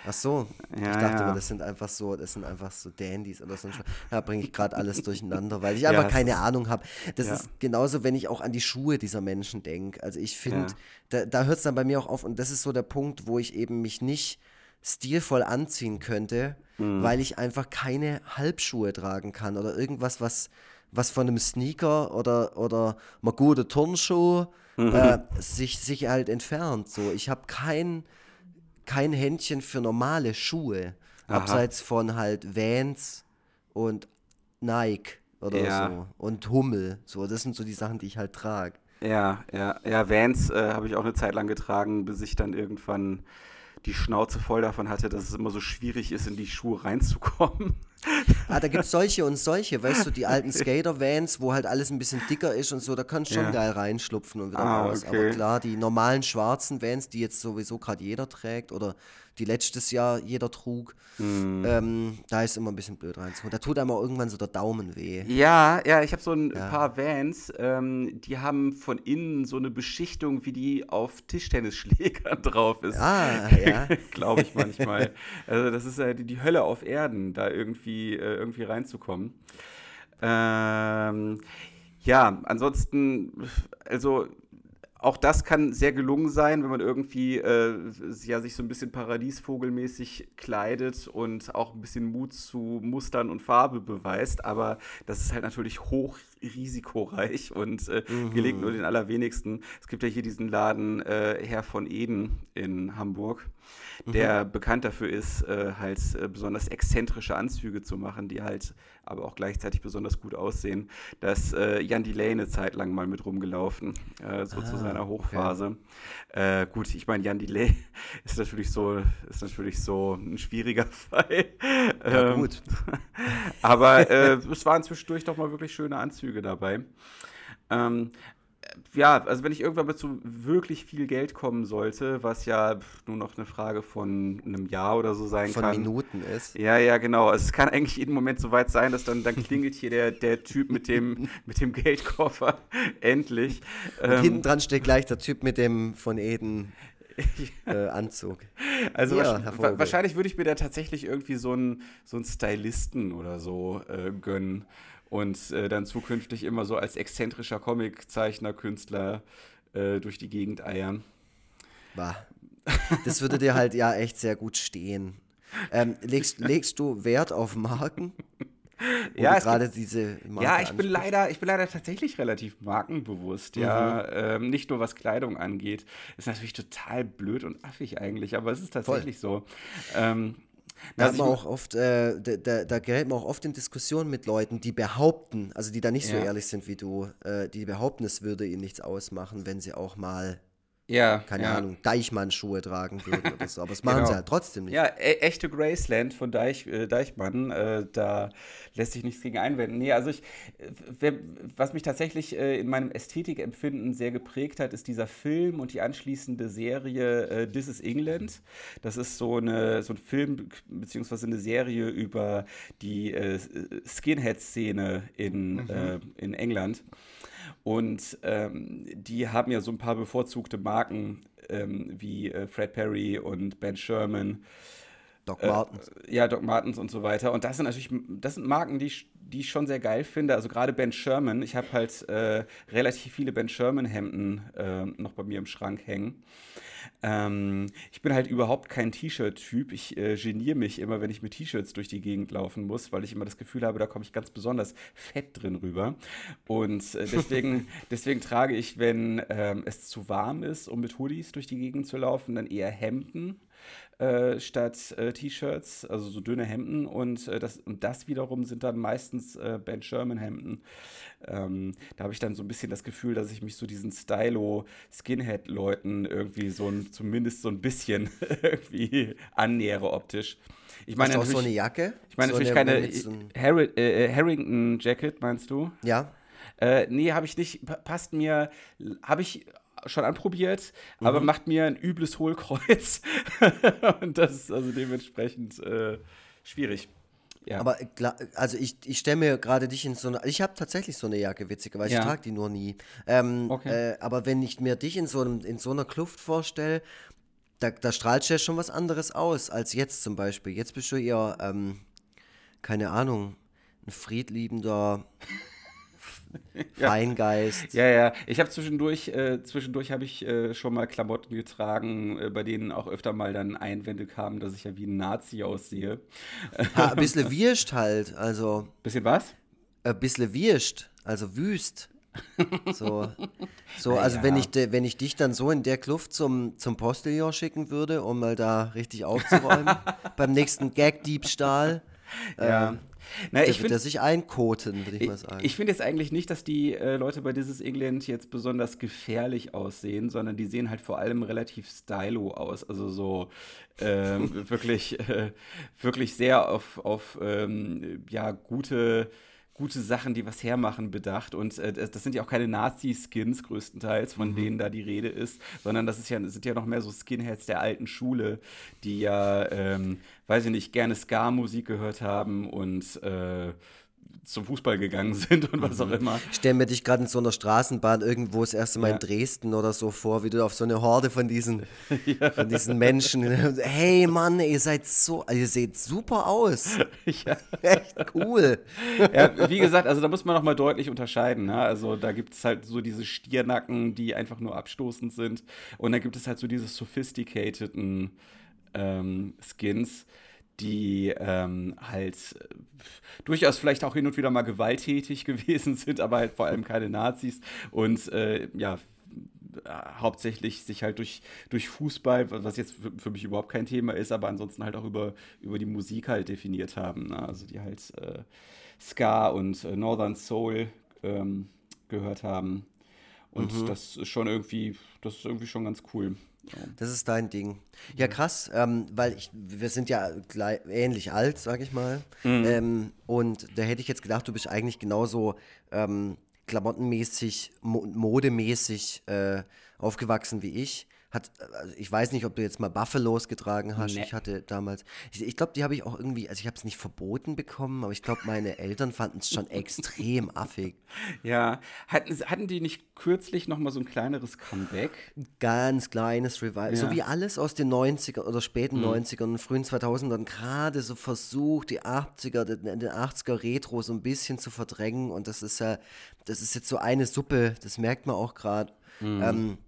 Ach so, ja, ich dachte ja. das sind einfach so, das sind einfach so Dandys oder so. Da bringe ich gerade alles durcheinander, weil ich <laughs> einfach ja, keine Ahnung habe. Das ist genauso, wenn ich auch an die Schuhe dieser Menschen denke. Also ich finde, da, da hört es dann bei mir auch auf und das ist so der Punkt, wo ich eben mich nicht stilvoll anziehen könnte, mhm. weil ich einfach keine Halbschuhe tragen kann oder irgendwas, was, was von einem Sneaker oder, oder mal gute Turnschuh mhm. äh, sich, sich halt entfernt. So, ich habe kein kein Händchen für normale Schuhe. Aha. Abseits von halt Vans und Nike. oder Ja. so. Und Hummel. So, das sind so die Sachen, die ich halt trage. Ja, ja, ja, Vans äh, habe ich auch eine Zeit lang getragen, bis ich dann irgendwann die Schnauze voll davon hatte, dass es immer so schwierig ist, in die Schuhe reinzukommen. Ah, da gibt es solche und solche, weißt du, die <laughs> alten Skater-Vans, wo halt alles ein bisschen dicker ist und so, da kannst du schon Ja. geil reinschlupfen und wieder Ah, raus. Aber okay. klar, die normalen schwarzen Vans, die jetzt sowieso gerade jeder trägt oder die letztes Jahr jeder trug, Hm. ähm, da ist immer ein bisschen blöd reinzuholen. Da tut einem auch irgendwann so der Daumen weh. Ja, ja, ich habe so ein Ja. paar Vans, ähm, die haben von innen so eine Beschichtung, wie die auf Tischtennisschlägern <laughs> drauf ist. Ah, ja. <laughs> Glaube ich manchmal. Also das ist ja die, die Hölle auf Erden, da irgendwie, äh, irgendwie reinzukommen. Ähm, ja, ansonsten, also auch das kann sehr gelungen sein, wenn man irgendwie äh, ja, sich so ein bisschen paradiesvogelmäßig kleidet und auch ein bisschen Mut zu Mustern und Farbe beweist. Aber das ist halt natürlich hoch risikoreich und äh, gelingt nur den allerwenigsten. Es gibt ja hier diesen Laden äh, Herr von Eden in Hamburg, der bekannt dafür ist, äh, halt äh, besonders exzentrische Anzüge zu machen, die halt aber auch gleichzeitig besonders gut aussehen. Da ist äh, Jan Delay eine Zeit lang mal mit rumgelaufen, äh, so zu Ah, seiner okay. Hochphase. Äh, gut, ich meine, Jan Delay <laughs> ist natürlich so, ist natürlich so ein schwieriger <laughs> Fall. Ja, Ähm, gut. <laughs> aber es waren zwischendurch doch mal wirklich schöne Anzüge dabei. Ähm, äh, ja, also wenn ich irgendwann mal zu wirklich viel Geld kommen sollte, was ja nur noch eine Frage von einem Jahr oder so sein Von kann. Minuten ist. Ja, ja, genau. Also es kann eigentlich jeden Moment so weit sein, dass dann, dann klingelt hier der, der Typ mit dem, <laughs> mit dem Geldkoffer endlich. Und Ähm, hinten dran steht gleich der Typ mit dem von Eden <laughs> äh, Anzug. Also Ja, wahrsch- Herr wa Vogel. wahrscheinlich würde ich mir da tatsächlich irgendwie so einen so einen Stylisten oder so äh, gönnen und äh, dann zukünftig immer so als exzentrischer Comiczeichner, Künstler äh, durch die Gegend eiern. Bah. Das würde dir halt ja echt sehr gut stehen. Ähm, legst, legst du Wert auf Marken? Ja, gerade diese Marke Ja, ich bin leider, ich bin leider tatsächlich relativ markenbewusst, ja. Mhm. Ähm, nicht nur was Kleidung angeht. Ist natürlich total blöd und affig eigentlich, aber es ist tatsächlich so. Ähm, Da, hat man auch oft, äh, da, da, da gerät man auch oft in Diskussionen mit Leuten, die behaupten, also die da nicht so Ja. ehrlich sind wie du, äh, die behaupten, es würde ihnen nichts ausmachen, wenn sie auch mal, ja, keine ja. Ahnung, Deichmann-Schuhe tragen würden oder so. Aber das <laughs> machen sie Genau. halt trotzdem nicht. Ja, e echte Graceland von Deich, äh, Deichmann, äh, da lässt sich nichts gegen einwenden. Nee, also ich, wer, was mich tatsächlich äh, in meinem Ästhetikempfinden sehr geprägt hat, ist dieser Film und die anschließende Serie äh, This is England. Das ist so, eine, so ein Film beziehungsweise eine Serie über die äh, Skinhead-Szene in, äh, in England. Und ähm, die haben ja so ein paar bevorzugte Marken ähm, wie äh, Fred Perry und Ben Sherman. Doc Äh, Martens. Ja, Doc Martens und so weiter. Und das sind natürlich, das sind Marken, die ich, die ich schon sehr geil finde. Also gerade Ben Sherman. Ich habe halt äh, relativ viele Ben Sherman-Hemden äh, noch bei mir im Schrank hängen. Ähm, ich bin halt überhaupt kein T-Shirt-Typ. Ich äh, geniere mich immer, wenn ich mit T-Shirts durch die Gegend laufen muss, weil ich immer das Gefühl habe, da komme ich ganz besonders fett drin rüber. Und äh, <laughs> deswegen, deswegen trage ich, wenn ähm, es zu warm ist, um mit Hoodies durch die Gegend zu laufen, dann eher Hemden äh, statt äh, T-Shirts, also so dünne Hemden. Und, äh, das, und das wiederum sind dann meistens äh, Ben Sherman-Hemden. Ähm, da habe ich dann so ein bisschen das Gefühl, dass ich mich so diesen Stylo-Skinhead-Leuten irgendwie so ein, zumindest so ein bisschen <laughs> irgendwie annähere optisch. Ich Hast meine du auch so eine Jacke? ich meine so natürlich eine, keine Harri äh, Harrington-Jacket, meinst du? ja, Äh, nee, habe ich nicht. Pa- Passt mir. Habe ich schon anprobiert, Mhm. aber macht mir ein übles Hohlkreuz. <laughs> Und das ist also dementsprechend äh, schwierig. Ja. aber also ich, ich stelle mir gerade dich in so eine, ich habe tatsächlich so eine Jacke, witzigerweise, Ja. ich trage die nur nie. Ähm, Okay. äh, aber wenn ich mir dich in so, einem, in so einer Kluft vorstelle, da, da strahlst du ja schon was anderes aus als jetzt zum Beispiel. Jetzt bist du eher, ähm, keine Ahnung, ein friedliebender <laughs> Feingeist. ja, ja. Ich habe zwischendurch, äh, zwischendurch habe ich äh, schon mal Klamotten getragen, äh, bei denen auch öfter mal dann Einwände kamen, dass ich ja wie ein Nazi aussehe. Ha, ein bisschen <laughs> wirscht halt, also Bisschen was? ein bisschen wirscht, also wüst. So, so also Naja. wenn ich, de, wenn ich dich dann so in der Kluft zum, zum Postillon schicken würde, um mal da richtig aufzuräumen, <laughs> beim nächsten Gag-Diebstahl. Ja. ähm, Na, ich wird er finde sich einkoten, würde ich, ich, mal sagen. ich find jetzt eigentlich nicht, dass die äh, Leute bei is England jetzt besonders gefährlich aussehen, sondern die sehen halt vor allem relativ stylo aus. Also so ähm, <laughs> wirklich, äh, wirklich sehr auf, auf ähm, ja, gute gute Sachen, die was hermachen, bedacht. Und äh, das sind ja auch keine Nazi-Skins größtenteils, von denen da die Rede ist, sondern das ist ja, sind ja noch mehr so Skinheads der alten Schule, die ja, ähm, weiß ich nicht, gerne Ska-Musik gehört haben und äh, zum Fußball gegangen sind und was auch immer. Ich stelle mir dich gerade in so einer Straßenbahn irgendwo das erste Mal Ja. in Dresden oder so vor, wie du auf so eine Horde von diesen, <laughs> von diesen Menschen. Hey Mann, ihr seid so, ihr seht super aus. <laughs> ja. Echt cool. ja, wie gesagt, also da muss man noch mal deutlich unterscheiden. Ne? Also da gibt es halt so diese Stiernacken, die einfach nur abstoßend sind. Und dann gibt es halt so diese sophisticateden ähm, Skins, die ähm, halt äh, durchaus vielleicht auch hin und wieder mal gewalttätig <laughs> gewesen sind, aber halt vor allem keine Nazis. Und äh, ja, äh, hauptsächlich sich halt durch, durch Fußball, was jetzt für, für mich überhaupt kein Thema ist, aber ansonsten halt auch über, über die Musik halt definiert haben. Ne? Also die halt äh, Ska und äh, Northern Soul ähm, gehört haben. Und das ist schon irgendwie, das ist irgendwie schon ganz cool. Das ist dein Ding. Ja, krass, ähm, weil ich, wir sind ja gleich, ähnlich alt, sag ich mal. Ähm, und da hätte ich jetzt gedacht, du bist eigentlich genauso ähm, klamottenmäßig, mo modemäßig äh, aufgewachsen wie ich. Hat, also ich weiß nicht, ob du jetzt mal Buffalos getragen hast. Nee. Ich hatte damals, ich, ich glaube, die habe ich auch irgendwie, also ich habe es nicht verboten bekommen, aber ich glaube, meine Eltern fanden es schon <laughs> extrem affig. Ja, hatten, hatten die nicht kürzlich noch mal so ein kleineres Comeback? ganz kleines Revival. So Ja. wie alles aus den 90er oder späten 90ern und frühen 2000ern gerade so versucht, die 80er, den, den 80er Retro so ein bisschen zu verdrängen. Und das ist ja, das ist jetzt so eine Suppe, das merkt man auch gerade. Ähm,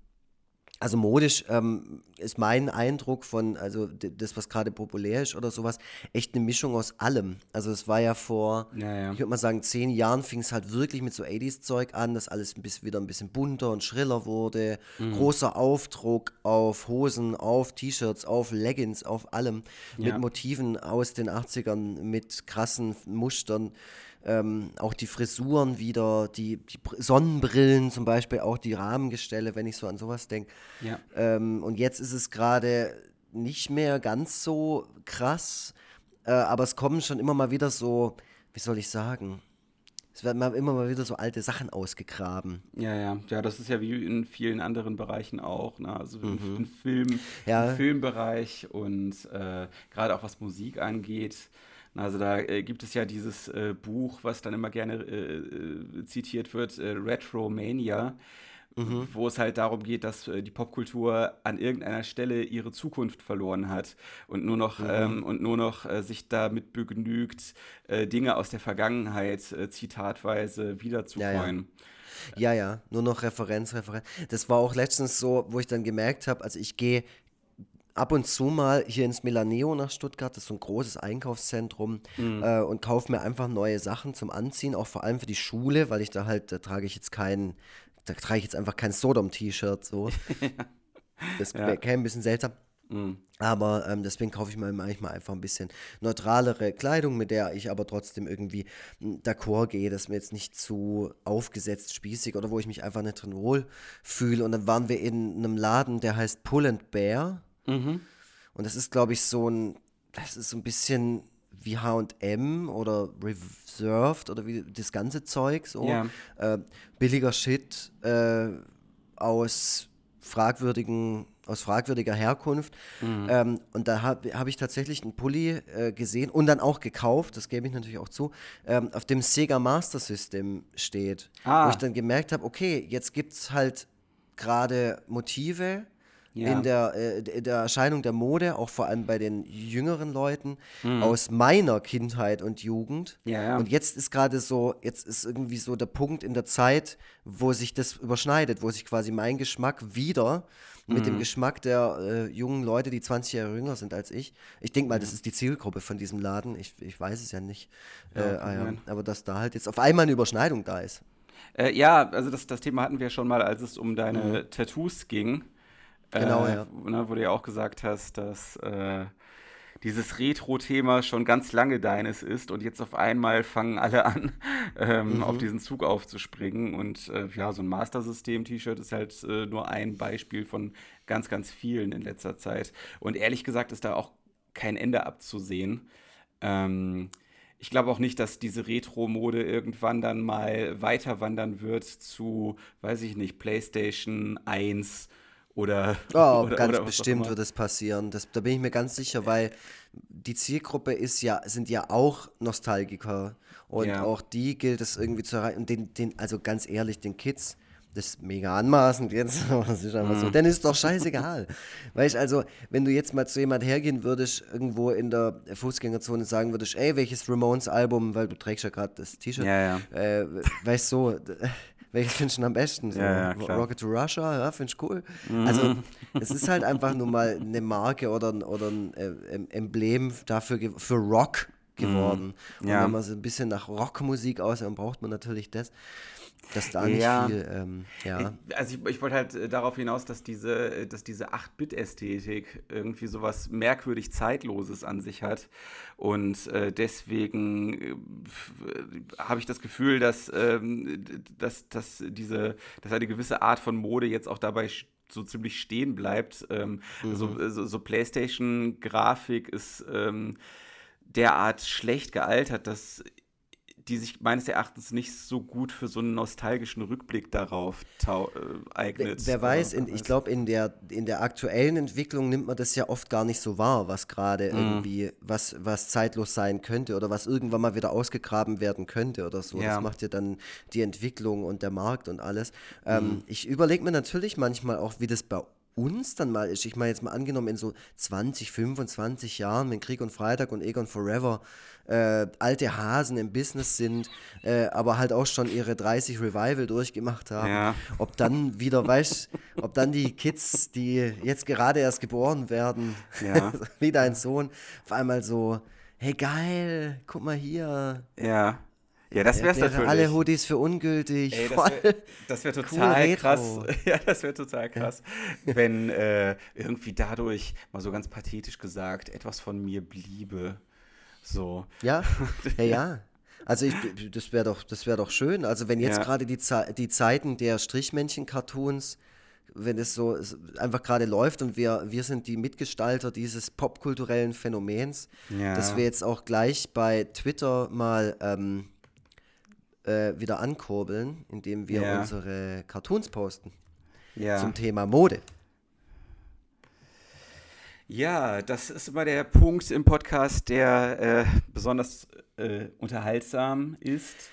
also modisch ähm, ist mein Eindruck von, also das, was gerade populär ist oder sowas, echt eine Mischung aus allem. Also es war ja vor, Ja, ja. ich würde mal sagen, zehn Jahren fing es halt wirklich mit so 80s-Zeug an, dass alles ein bisschen, wieder ein bisschen bunter und schriller wurde. Mhm. Großer Aufdruck auf Hosen, auf T-Shirts, auf Leggings, auf allem. Mit Ja. Motiven aus den 80ern, mit krassen Mustern. Ähm, auch die Frisuren wieder, die, die Br- Sonnenbrillen zum Beispiel, auch die Rahmengestelle, wenn ich so an sowas denke. Ja. Ähm, und jetzt ist es gerade nicht mehr ganz so krass, äh, aber es kommen schon immer mal wieder so, wie soll ich sagen, es werden immer mal wieder so alte Sachen ausgegraben. Ja, ja, ja, das ist ja wie in vielen anderen Bereichen auch, ne? Also im, im Film, Mhm. Ja. im Filmbereich und äh, gerade auch was Musik angeht. Also da äh, gibt es ja dieses äh, Buch, was dann immer gerne äh, äh, zitiert wird, äh, Retromania, Mhm. wo es halt darum geht, dass äh, die Popkultur an irgendeiner Stelle ihre Zukunft verloren hat und nur noch, Mhm. ähm, und nur noch sich damit begnügt, Dinge aus der Vergangenheit zitatweise wiederzufreuen. Ja, ja, nur noch Referenz, Referenz. Das war auch letztens so, wo ich dann gemerkt habe, also ich gehe ab und zu mal hier ins Melaneo nach Stuttgart, das ist so ein großes Einkaufszentrum, äh, und kaufe mir einfach neue Sachen zum Anziehen, auch vor allem für die Schule, weil ich da halt, da trage ich jetzt kein, da trage ich jetzt einfach kein Sodom-T-Shirt so. <laughs> Das Ja. käme ein bisschen seltsam. Aber ähm, deswegen kaufe ich mir manchmal einfach ein bisschen neutralere Kleidung, mit der ich aber trotzdem irgendwie m, d'accord gehe, dass mir jetzt nicht zu aufgesetzt spießig oder wo ich mich einfach nicht drin wohl fühle. Und dann waren wir in einem Laden, der heißt Pull and Bear. Und das ist, glaube ich, so ein, das ist so ein bisschen wie HM oder Reserved oder wie das ganze Zeug so. Ja. Äh, billiger Shit äh, aus fragwürdigen, aus fragwürdiger Herkunft. Ähm, und da habe hab ich tatsächlich einen Pulli äh, gesehen und dann auch gekauft, das gebe ich natürlich auch zu, ähm, auf dem Sega Master System steht. Ah. Wo ich dann gemerkt habe, okay, jetzt gibt es halt gerade Motive Ja. in der, äh, in der Erscheinung der Mode, auch vor allem bei den jüngeren Leuten, aus meiner Kindheit und Jugend. Ja, ja. Und jetzt ist gerade so, jetzt ist irgendwie so der Punkt in der Zeit, wo sich das überschneidet, wo sich quasi mein Geschmack wieder mit Mhm. dem Geschmack der äh, jungen Leute, die 20 Jahre jünger sind als ich. Ich denke mal, Mhm. das ist die Zielgruppe von diesem Laden. Ich, ich weiß es ja nicht. Äh, ja. sein. Aber dass da halt jetzt auf einmal eine Überschneidung da ist. Äh, ja, also das, das Thema hatten wir schon mal, als es um deine Tattoos ging. Genau, äh, ja. Ne, wo du ja auch gesagt hast, dass, äh, dieses Retro-Thema schon ganz lange deines ist und jetzt auf einmal fangen alle an, <laughs> ähm, mhm. auf diesen Zug aufzuspringen. Und äh, ja, so ein Master-System-T-Shirt ist halt äh, nur ein Beispiel von ganz, ganz vielen in letzter Zeit. Und ehrlich gesagt ist da auch kein Ende abzusehen. Ähm, ich glaube auch nicht, dass diese Retro-Mode irgendwann dann mal weiter wandern wird zu, weiß ich nicht, PlayStation 1 oder. <laughs> Oh, oder, ganz oder bestimmt wird es passieren. Das, da bin ich mir ganz sicher, weil die Zielgruppe ist ja, sind ja auch Nostalgiker. Und ja. auch die gilt es irgendwie zu erreichen. Und den, den, also ganz ehrlich, den Kids, das ist mega anmaßend jetzt, <laughs> das ist einfach so, mhm. dann ist doch scheißegal. <laughs> weißt also, wenn du jetzt mal zu jemand hergehen würdest, irgendwo in der Fußgängerzone sagen würdest, ey, welches Ramones-Album, weil du trägst ja gerade das T-Shirt, ja, ja. äh, weißt du, so, welches findest du am besten? So, ja, ja, Rocket to Russia, ja, finde ich cool. Mhm. Also, <laughs> es ist halt einfach nur mal eine Marke oder, oder ein äh, Emblem dafür für Rock geworden. Mhm. Ja. Und wenn man so ein bisschen nach Rockmusik aussieht, dann braucht man natürlich das. Dass da nicht ja. viel, ähm, ja. Also ich, ich wollte halt äh, darauf hinaus, dass diese, äh, dass diese 8-Bit-Ästhetik irgendwie sowas merkwürdig Zeitloses an sich hat. Und äh, deswegen äh, habe ich das Gefühl, dass, ähm, dass, dass, diese, dass eine gewisse Art von Mode jetzt auch dabei so ziemlich stehen bleibt. Ähm, mhm. so, so, so PlayStation-Grafik ist ähm, derart schlecht gealtert, dass die sich meines Erachtens nicht so gut für so einen nostalgischen Rückblick darauf äh, eignet. Wer, wer weiß, in, ich glaube, in der, in der aktuellen Entwicklung nimmt man das ja oft gar nicht so wahr, was gerade mm. irgendwie, was, was zeitlos sein könnte oder was irgendwann mal wieder ausgegraben werden könnte oder so. Ja. Das macht ja dann die Entwicklung und der Markt und alles. Ähm, mm. Ich überlege mir natürlich manchmal auch, wie das bei uns dann mal ist. Ich meine jetzt mal angenommen in so 20, 25 Jahren, wenn Krieg und Freitag und Egon Forever äh, alte Hasen im Business sind, äh, aber halt auch schon ihre 30 Revival durchgemacht haben. Ja. Ob dann wieder, weißt ob dann die Kids, die jetzt gerade erst geboren werden, ja. <laughs> wie dein Sohn, auf einmal so, hey geil, guck mal hier. Ja. Ja, das wäre natürlich. Alle Hoodies für ungültig. Ey, das wäre <laughs> <laughs> wär total cool krass. Ja, das wäre total krass, ja. wenn äh, irgendwie dadurch, mal so ganz pathetisch gesagt, etwas von mir bliebe. So. Ja, <laughs> ja, ja. Also ich, das wäre doch, das doch schön. Also wenn jetzt ja. gerade die, die Zeiten der Strichmännchen-Cartoons, wenn es so einfach gerade läuft und wir, wir sind die Mitgestalter dieses popkulturellen Phänomens, ja. dass wir jetzt auch gleich bei Twitter mal ähm, äh, wieder ankurbeln, indem wir ja. unsere Cartoons posten ja. zum Thema Mode. Ja, das ist immer der Punkt im Podcast, der äh, besonders äh, unterhaltsam ist,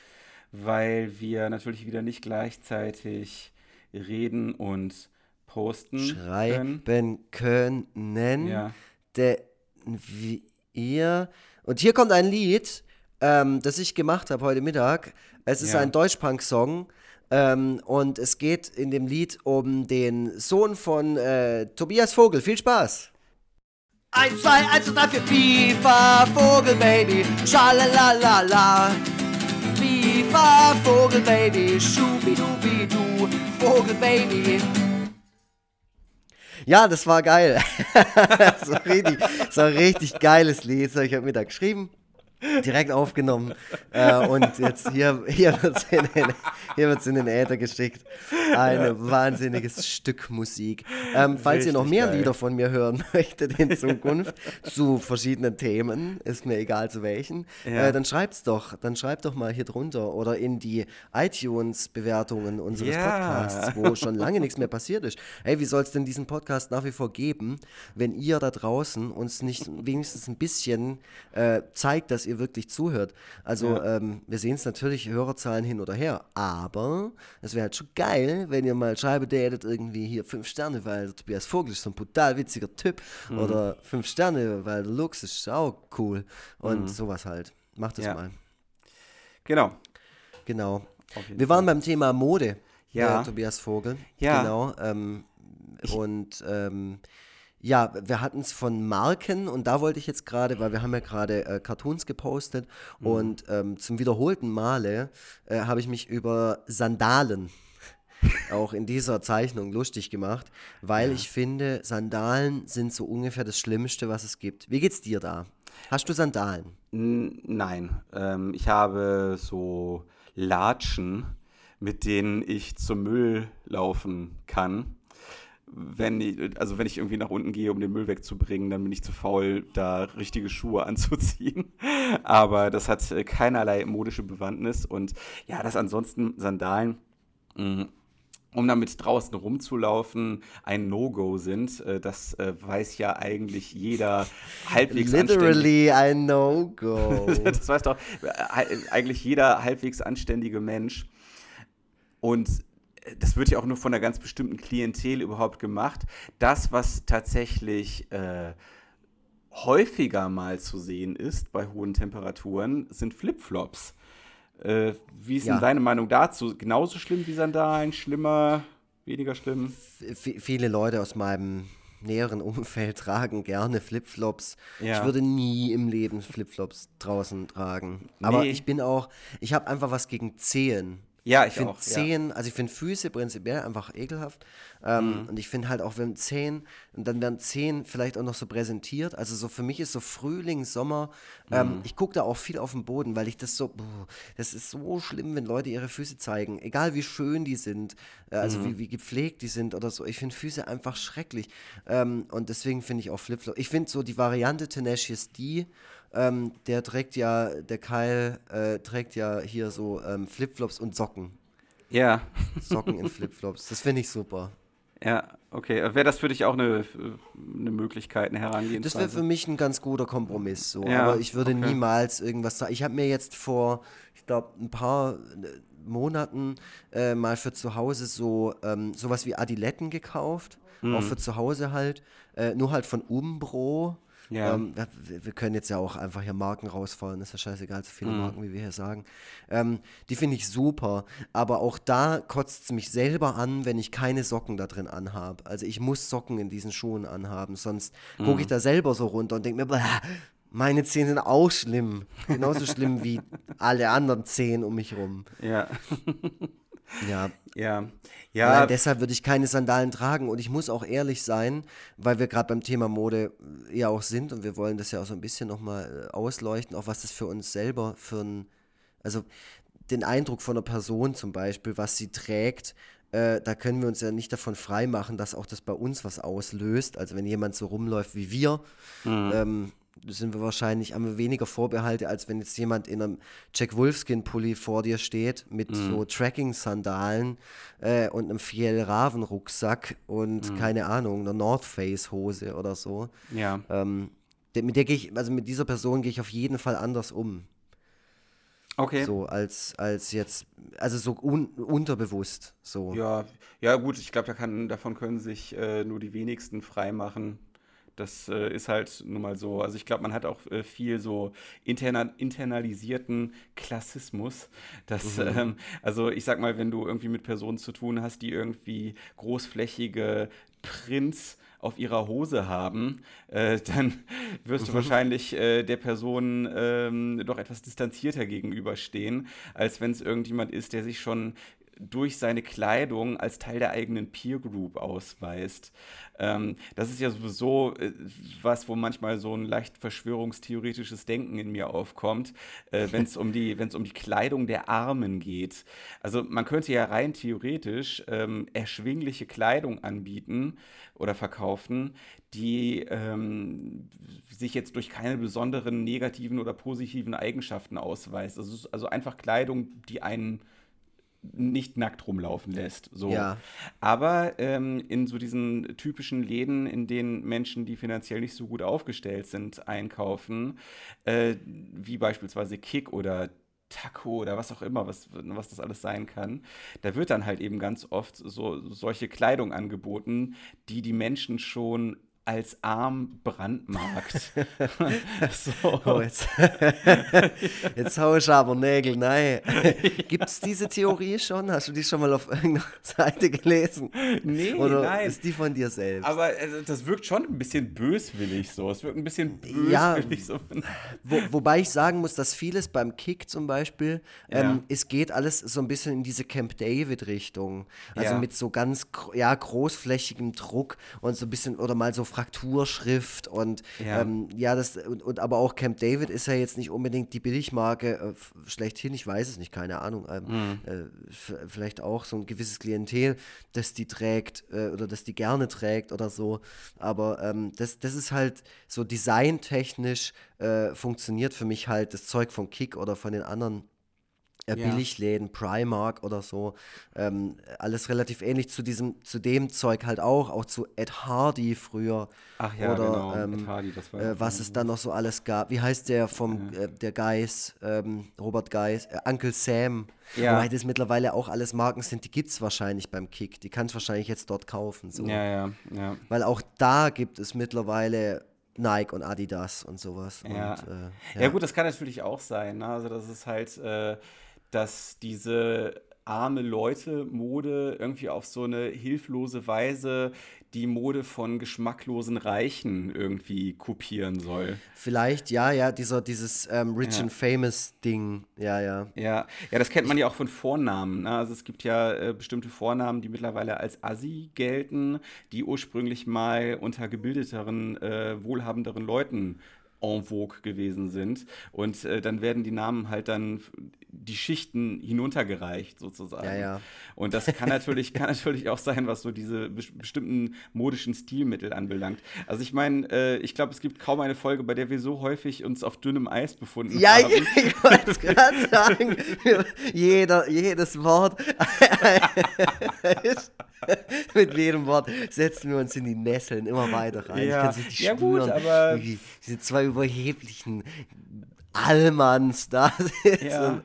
weil wir natürlich wieder nicht gleichzeitig reden und posten Schreiben können. können ja. Denn wir. Und hier kommt ein Lied, ähm, das ich gemacht habe heute Mittag. Es ist ja. ein Deutschpunk-Song. Ähm, und es geht in dem Lied um den Sohn von äh, Tobias Vogel. Viel Spaß! 1, 2, 1, 2, 3, 4, FIFA, Vogelbaby, schalalalala. FIFA, Vogelbaby, schubidubidu, Vogelbaby. Ja, das war geil. <laughs> das, war richtig, das war ein richtig geiles Lied. Das habe ich heute Mittag geschrieben direkt aufgenommen äh, und jetzt hier, hier wird es in, in, den Äther geschickt. Ein wahnsinniges Stück Musik. Ähm, falls Richtig ihr noch mehr geil. Lieder von mir hören <laughs> möchtet in Zukunft zu verschiedenen Themen, ist mir egal zu welchen, ja. äh, dann schreibt's doch, dann schreibt doch mal hier drunter oder in die iTunes-Bewertungen unseres ja. Podcasts, wo schon lange nichts mehr passiert ist. Hey, wie soll es denn diesen Podcast nach wie vor geben, wenn ihr da draußen uns nicht wenigstens ein bisschen äh, zeigt, dass ihr wirklich zuhört. Also ja. ähm, wir sehen es natürlich, Hörerzahlen hin oder her, aber es wäre halt schon geil, wenn ihr mal schreibt, der hättet irgendwie hier fünf Sterne, weil der Tobias Vogel ist so ein brutal witziger Typ mhm. oder fünf Sterne, weil der Lux ist auch cool und mhm. sowas halt. Macht das ja. mal. Genau. Genau. Wir waren beim Thema Mode. Ja. Tobias Vogel. Ja. Genau. Ähm, und ähm, ja, wir hatten es von Marken und da wollte ich jetzt gerade, weil wir haben ja gerade äh, Cartoons gepostet mhm. und ähm, zum wiederholten Male äh, habe ich mich über Sandalen <laughs> auch in dieser Zeichnung lustig gemacht, weil ja. ich finde, Sandalen sind so ungefähr das Schlimmste, was es gibt. Wie geht's dir da? Hast du Sandalen? N nein, ähm, ich habe so Latschen, mit denen ich zum Müll laufen kann. Wenn ich, also wenn ich irgendwie nach unten gehe, um den Müll wegzubringen, dann bin ich zu faul, da richtige Schuhe <laughs> anzuziehen. Aber das hat äh, keinerlei modische Bewandtnis. Und ja, das ansonsten Sandalen. Mh, mm, um damit draußen rumzulaufen, ein No-Go sind. Äh, das äh, weiß ja eigentlich jeder halbwegs Literally ein No-Go. <laughs> das weiß doch eigentlich jeder halbwegs anständige Mensch. Und das wird ja auch nur von einer ganz bestimmten Klientel überhaupt gemacht. Das, was tatsächlich äh, häufiger mal zu sehen ist bei hohen Temperaturen, sind Flipflops. Äh, wie ist ja. denn deine Meinung dazu? Genauso schlimm wie Sandalen? Schlimmer? Weniger schlimm? V viele Leute aus meinem näheren Umfeld <laughs> tragen gerne Flipflops. Ja. Ich würde nie im Leben Flipflops draußen tragen. Nee. Aber ich bin auch, ich habe einfach was gegen Zehen. Ja, ich, ich finde Zehen, ja. also ich finde Füße prinzipiell einfach ekelhaft. Ähm, mhm. Und ich finde halt auch, wenn Zehen, und dann werden Zehen vielleicht auch noch so präsentiert. Also so für mich ist so Frühling, Sommer, ähm, mhm. ich gucke da auch viel auf den Boden, weil ich das so, boah, das ist so schlimm, wenn Leute ihre Füße zeigen. Egal wie schön die sind, äh, also mhm. wie, wie gepflegt die sind oder so. Ich finde Füße einfach schrecklich. Ähm, und deswegen finde ich auch Flipflop. Ich finde so die Variante Tenacious D, ähm, der trägt ja, der Kyle äh, trägt ja hier so ähm, Flipflops und Socken. Ja. Socken in <laughs> Flipflops. Das finde ich super. Ja, okay. Wäre das für dich auch eine, eine Möglichkeit, eine Herangehensweise? Das wäre für mich ein ganz guter Kompromiss. So. Ja, Aber ich würde okay. niemals irgendwas sagen. Ich habe mir jetzt vor, ich glaube, ein paar äh, Monaten äh, mal für zu Hause so ähm, sowas wie Adiletten gekauft. Mhm. Auch für zu Hause halt. Äh, nur halt von Umbro. Ja. Ähm, wir können jetzt ja auch einfach hier Marken rausfallen, ist ja scheißegal, so viele mhm. Marken, wie wir hier sagen. Ähm, die finde ich super, aber auch da kotzt es mich selber an, wenn ich keine Socken da drin anhabe. Also ich muss Socken in diesen Schuhen anhaben, sonst mhm. gucke ich da selber so runter und denke mir, meine Zähne sind auch schlimm. Genauso schlimm wie <laughs> alle anderen Zehen um mich rum. Ja. <laughs> Ja. Ja. ja. Allein deshalb würde ich keine Sandalen tragen. Und ich muss auch ehrlich sein, weil wir gerade beim Thema Mode ja auch sind und wir wollen das ja auch so ein bisschen nochmal äh, ausleuchten, auch was das für uns selber für ein, also den Eindruck von einer Person zum Beispiel, was sie trägt, äh, da können wir uns ja nicht davon freimachen, dass auch das bei uns was auslöst. Also wenn jemand so rumläuft wie wir, mhm. ähm, sind wir wahrscheinlich, haben wir weniger Vorbehalte, als wenn jetzt jemand in einem Jack Wolfskin-Pulli vor dir steht mit mhm. so Tracking-Sandalen äh, und einem Fjell-Raven-Rucksack und mhm. keine Ahnung, einer North Face-Hose oder so. Ja. Ähm, mit der gehe ich, also mit dieser Person gehe ich auf jeden Fall anders um. Okay. So als, als jetzt, also so un, unterbewusst. So. Ja, ja gut, ich glaube, da davon können sich äh, nur die wenigsten freimachen. Das äh, ist halt nun mal so. Also ich glaube, man hat auch äh, viel so interna internalisierten Klassismus. Dass, mhm. ähm, also ich sag mal, wenn du irgendwie mit Personen zu tun hast, die irgendwie großflächige Prints auf ihrer Hose haben, äh, dann wirst du mhm. wahrscheinlich äh, der Person ähm, doch etwas distanzierter gegenüberstehen, als wenn es irgendjemand ist, der sich schon durch seine Kleidung als Teil der eigenen Peer Group ausweist. Ähm, das ist ja sowieso äh, was, wo manchmal so ein leicht verschwörungstheoretisches Denken in mir aufkommt, äh, wenn es um, die, um die Kleidung der Armen geht. Also man könnte ja rein theoretisch ähm, erschwingliche Kleidung anbieten oder verkaufen, die ähm, sich jetzt durch keine besonderen negativen oder positiven Eigenschaften ausweist. Also, also einfach Kleidung, die einen nicht nackt rumlaufen lässt. So. Ja. Aber ähm, in so diesen typischen Läden, in denen Menschen, die finanziell nicht so gut aufgestellt sind, einkaufen, äh, wie beispielsweise Kick oder Taco oder was auch immer, was, was das alles sein kann, da wird dann halt eben ganz oft so solche Kleidung angeboten, die die Menschen schon als arm brandmarkt. <laughs> so. oh, jetzt, <laughs> jetzt hau ich aber Nägel, nein. <laughs> Gibt es diese Theorie schon? Hast du die schon mal auf irgendeiner Seite gelesen? Nee, Oder nein. ist die von dir selbst? Aber also, das wirkt schon ein bisschen böswillig so. Es wirkt ein bisschen böswillig Ja, so. Wo, wobei ich sagen muss, dass vieles beim Kick zum Beispiel, Ja. ähm, es geht alles so ein bisschen in diese Camp David-Richtung. Also Ja. mit so ganz ja, großflächigem Druck und so ein bisschen, oder mal so Frakturschrift und Ja. ähm, ja, das, und, und aber auch Camp David ist ja jetzt nicht unbedingt die Billigmarke äh, schlechthin, ich weiß es nicht, keine Ahnung. Ähm, Mhm. äh, vielleicht auch so ein gewisses Klientel, das die trägt äh, oder das die gerne trägt oder so. Aber ähm, das, das ist halt so designtechnisch äh, funktioniert für mich halt das Zeug von Kick oder von den anderen äh, Ja. Billigläden, Primark oder so. Ähm, alles relativ ähnlich zu diesem, zu dem Zeug halt auch, auch zu Ed Hardy früher. Ach ja, oder, genau. ähm, Ed Hardy, das war äh, was es dann noch so alles gab. Wie heißt der vom äh, der Geis, ähm, Robert Geis, äh, Uncle Sam. Ja. Wobei das mittlerweile auch alles Marken sind, die gibt es wahrscheinlich beim Kick. Die kannst du wahrscheinlich jetzt dort kaufen. So. Ja, ja, ja. Weil auch da gibt es mittlerweile Nike und Adidas und sowas. Ja. Und, äh, Ja. gut, das kann natürlich auch sein. Ne? Also das ist halt, äh, dass diese arme Leute-Mode irgendwie auf so eine hilflose Weise die Mode von geschmacklosen Reichen irgendwie kopieren soll. Vielleicht, ja, ja, dieser, dieses ähm, Rich Ja. and Famous Ding. Ja, ja. Ja, ja, das kennt man ja auch von Vornamen. Ne? Also es gibt ja äh, bestimmte Vornamen, die mittlerweile als Assi gelten, die ursprünglich mal unter gebildeteren, äh, wohlhabenderen Leuten en vogue gewesen sind. Und äh, dann werden die Namen halt dann die Schichten hinuntergereicht sozusagen. Ja, ja. Und das kann natürlich, kann natürlich auch sein, was so diese bes- bestimmten modischen Stilmittel anbelangt. Also ich meine, äh, ich glaube, es gibt kaum eine Folge, bei der wir so häufig uns auf dünnem Eis befunden Ja, haben. <laughs> ich wollte es gerade sagen. Jeder, jedes Wort. Mit jedem Wort setzen wir uns in die Nesseln immer weiter rein. Ja. Ich kann es richtig Ja, gut, spüren, aber- wie diese zwei überheblichen Allmanns da <laughs> sitzen. Ja.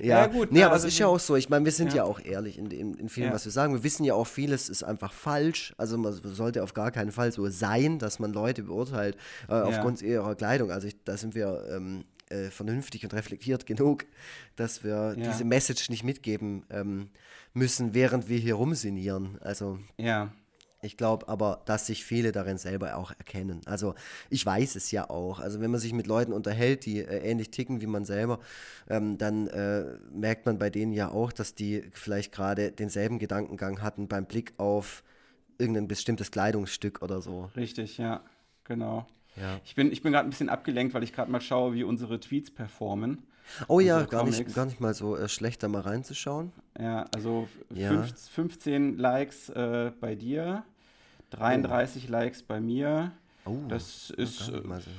Ja, Ja, gut, Nee, aber also es ist ja auch so. Ich meine, wir sind ja, Ja. auch ehrlich in, in, in vielen, Ja. was wir sagen. Wir wissen ja auch, vieles ist einfach falsch. Also man sollte auf gar keinen Fall so sein, dass man Leute beurteilt äh, aufgrund ihrer Kleidung. Also ich, da sind wir ähm, äh, vernünftig und reflektiert genug, dass wir diese Message nicht mitgeben ähm, müssen, während wir hier rumsinieren. Also Ja. Ich glaube aber, dass sich viele darin selber auch erkennen. Also ich weiß es ja auch. Also wenn man sich mit Leuten unterhält, die äh, ähnlich ticken wie man selber, ähm, dann äh, merkt man bei denen ja auch, dass die vielleicht gerade denselben Gedankengang hatten beim Blick auf irgendein bestimmtes Kleidungsstück oder so. Richtig, ja, genau. Ja. Ich bin, ich bin gerade ein bisschen abgelenkt, weil ich gerade mal schaue, wie unsere Tweets performen. Oh ja, gar nicht, gar nicht mal so äh, schlecht, da mal reinzuschauen. Ja, also Ja. fünf- 15 Likes äh, bei dir, 33 Likes bei mir. Oh, Das ja, ist, nicht äh, so,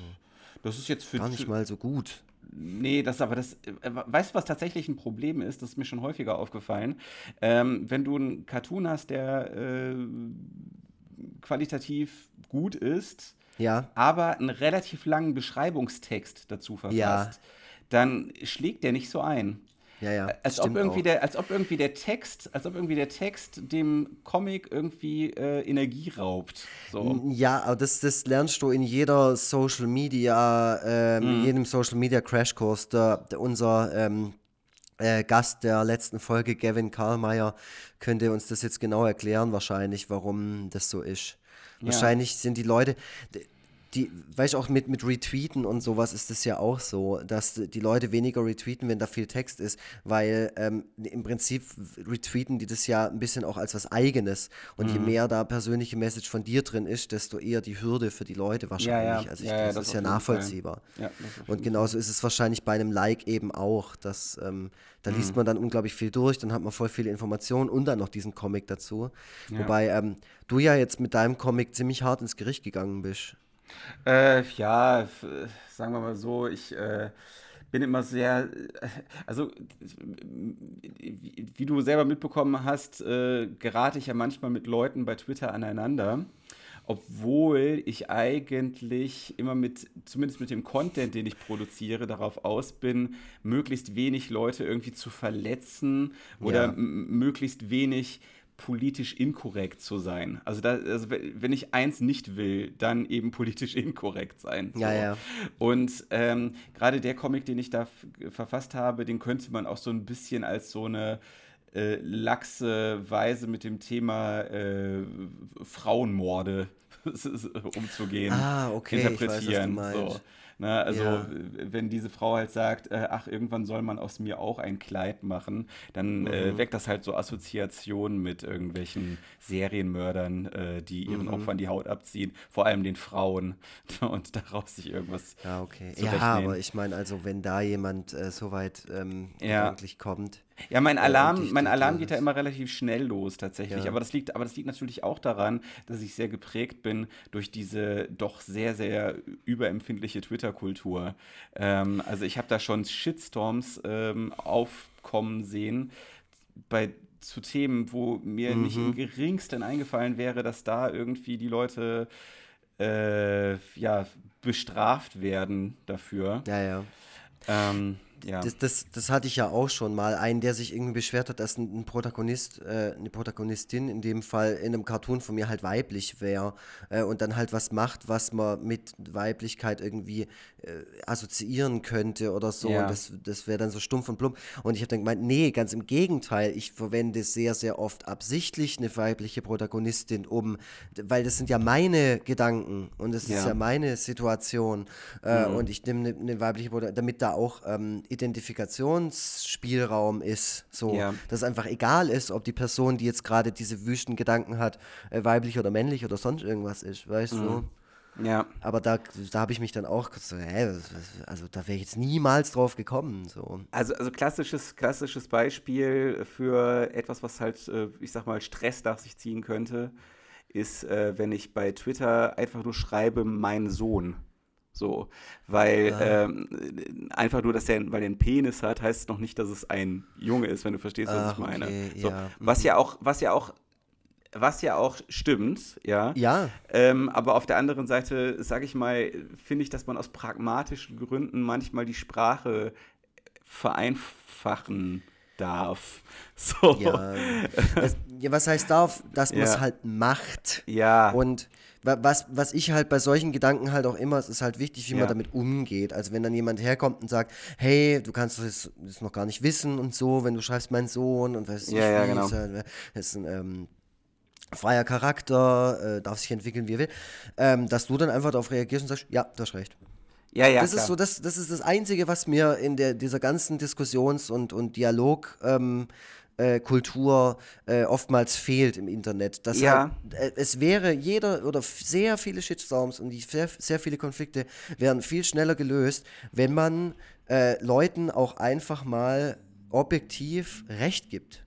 Das ist jetzt für, gar nicht mal so gut. Nee, das aber das. äh, Weißt du, was tatsächlich ein Problem ist? Das ist mir schon häufiger aufgefallen. Ähm, wenn du einen Cartoon hast, der äh, qualitativ gut ist, Ja, aber einen relativ langen Beschreibungstext dazu verfasst, dann schlägt der nicht so ein. ja, ja. Als ob, irgendwie auch. der, als ob irgendwie der Text, als ob irgendwie der Text dem Comic irgendwie äh, Energie raubt. So. Ja, aber das, das lernst du in jeder Social Media, ähm, Mhm. in jedem Social Media Crashkurs. Der, der, unser ähm, äh, Gast der letzten Folge, Gavin Karlmeier, könnte uns das jetzt genau erklären, wahrscheinlich, warum das so ist. Wahrscheinlich sind die Leute. d- Die, weißt du, auch mit, mit Retweeten und sowas ist es ja auch so, dass die Leute weniger retweeten, wenn da viel Text ist, weil ähm, im Prinzip retweeten die das ja ein bisschen auch als was Eigenes. Und Mhm. je mehr da persönliche Message von dir drin ist, desto eher die Hürde für die Leute wahrscheinlich. ja. Also ich, Ja, ja, das, das ist ja nachvollziehbar. Ja, Und genauso ist es wahrscheinlich bei einem Like eben auch, dass ähm, da Mhm. liest man dann unglaublich viel durch, dann hat man voll viele Informationen und dann noch diesen Comic dazu. Ja. Wobei ähm, du ja jetzt mit deinem Comic ziemlich hart ins Gericht gegangen bist. Äh, ja, sagen wir mal so, ich äh, bin immer sehr, äh, also wie, wie du selber mitbekommen hast, äh, gerate ich ja manchmal mit Leuten bei Twitter aneinander, obwohl ich eigentlich immer mit, zumindest mit dem Content, den ich produziere, darauf aus bin, möglichst wenig Leute irgendwie zu verletzen oder Ja. möglichst wenig politisch inkorrekt zu sein. Also, da, also wenn ich eins nicht will, dann eben politisch <laughs> inkorrekt sein. So. Ja, ja. Und ähm, gerade der Comic, den ich da verfasst habe, den könnte man auch so ein bisschen als so eine äh, laxe Weise mit dem Thema äh, Frauenmorde <laughs> umzugehen, ah, okay, interpretieren. Ich weiß, was du so. Ne? Also ja. wenn diese Frau halt sagt, äh, ach, irgendwann soll man aus mir auch ein Kleid machen, dann äh, mhm. äh, weckt das halt so Assoziationen mit irgendwelchen Serienmördern, äh, die ihren mhm. Opfern die Haut abziehen, vor allem den Frauen <laughs> und daraus sich irgendwas Ja, okay. Ja, aber ich meine, also wenn da jemand äh, so weit ähm, ja. kommt, ja, mein Alarm, mein Alarm geht da immer relativ schnell los tatsächlich. Ja. Aber, das liegt, aber das liegt natürlich auch daran, dass ich sehr geprägt bin durch diese doch sehr, sehr überempfindliche Twitter-Kultur. Ähm, also ich habe da schon Shitstorms ähm, aufkommen sehen bei zu Themen, wo mir mhm. nicht im geringsten eingefallen wäre, dass da irgendwie die Leute äh, ja, bestraft werden dafür. Ja, ja. Ähm, ja. Das, das, das, hatte ich ja auch schon mal. Einen, der sich irgendwie beschwert hat, dass ein, Protagonist, äh, eine Protagonistin in dem Fall in einem Cartoon von mir halt weiblich wäre äh, und dann halt was macht, was man mit Weiblichkeit irgendwie äh, assoziieren könnte oder so. Ja. Und das, das wäre dann so stumpf und plump. Und ich habe dann gemeint, nee, ganz im Gegenteil. Ich verwende sehr, sehr oft absichtlich eine weibliche Protagonistin, um, weil das sind ja meine Gedanken und das ja. ist ja meine Situation. Äh, mhm. Und ich nehme eine, eine weibliche Protagonistin, damit da auch ähm, Identifikationsspielraum ist. So, ja. dass es einfach egal ist, ob die Person, die jetzt gerade diese wüsten Gedanken hat, äh, weiblich oder männlich oder sonst irgendwas ist, weißt mhm. du? Ja. Aber da, da habe ich mich dann auch so, hä, also da wäre ich jetzt niemals drauf gekommen. So. Also, also klassisches, klassisches Beispiel für etwas, was halt, äh, ich sag mal, Stress nach sich ziehen könnte, ist, äh, wenn ich bei Twitter einfach nur schreibe, mein Sohn. So, weil ah. ähm, einfach nur, dass er, weil er einen Penis hat, heißt noch nicht, dass es ein Junge ist, wenn du verstehst, was Ach, ich meine. Okay, so, ja. Was mhm. ja auch, was ja auch was ja auch stimmt, ja. Ja. Ähm, aber auf der anderen Seite, sage ich mal, finde ich, dass man aus pragmatischen Gründen manchmal die Sprache vereinfachen darf. <laughs> So. Ja. Das, ja was heißt darf? Dass man es halt macht. Ja. Und was, was ich halt bei solchen Gedanken halt auch immer, es ist halt wichtig, wie ja. man damit umgeht. Also wenn dann jemand herkommt und sagt, hey, du kannst das, das noch gar nicht wissen und so, wenn du schreibst mein Sohn und weißt ja, ja, genau. das ist ein ähm, freier Charakter, äh, darf sich entwickeln, wie er will, ähm, dass du dann einfach darauf reagierst und sagst, ja, du hast recht. Ja, ja, das klar. ist so, das, das ist das Einzige, was mir in der, dieser ganzen Diskussions- und, und Dialog ähm, äh, Kultur äh, oftmals fehlt im Internet. Das ja. Halt, äh, es wäre jeder oder sehr viele Shitstorms und die sehr, sehr viele Konflikte wären viel schneller gelöst, wenn man äh, Leuten auch einfach mal objektiv Recht gibt.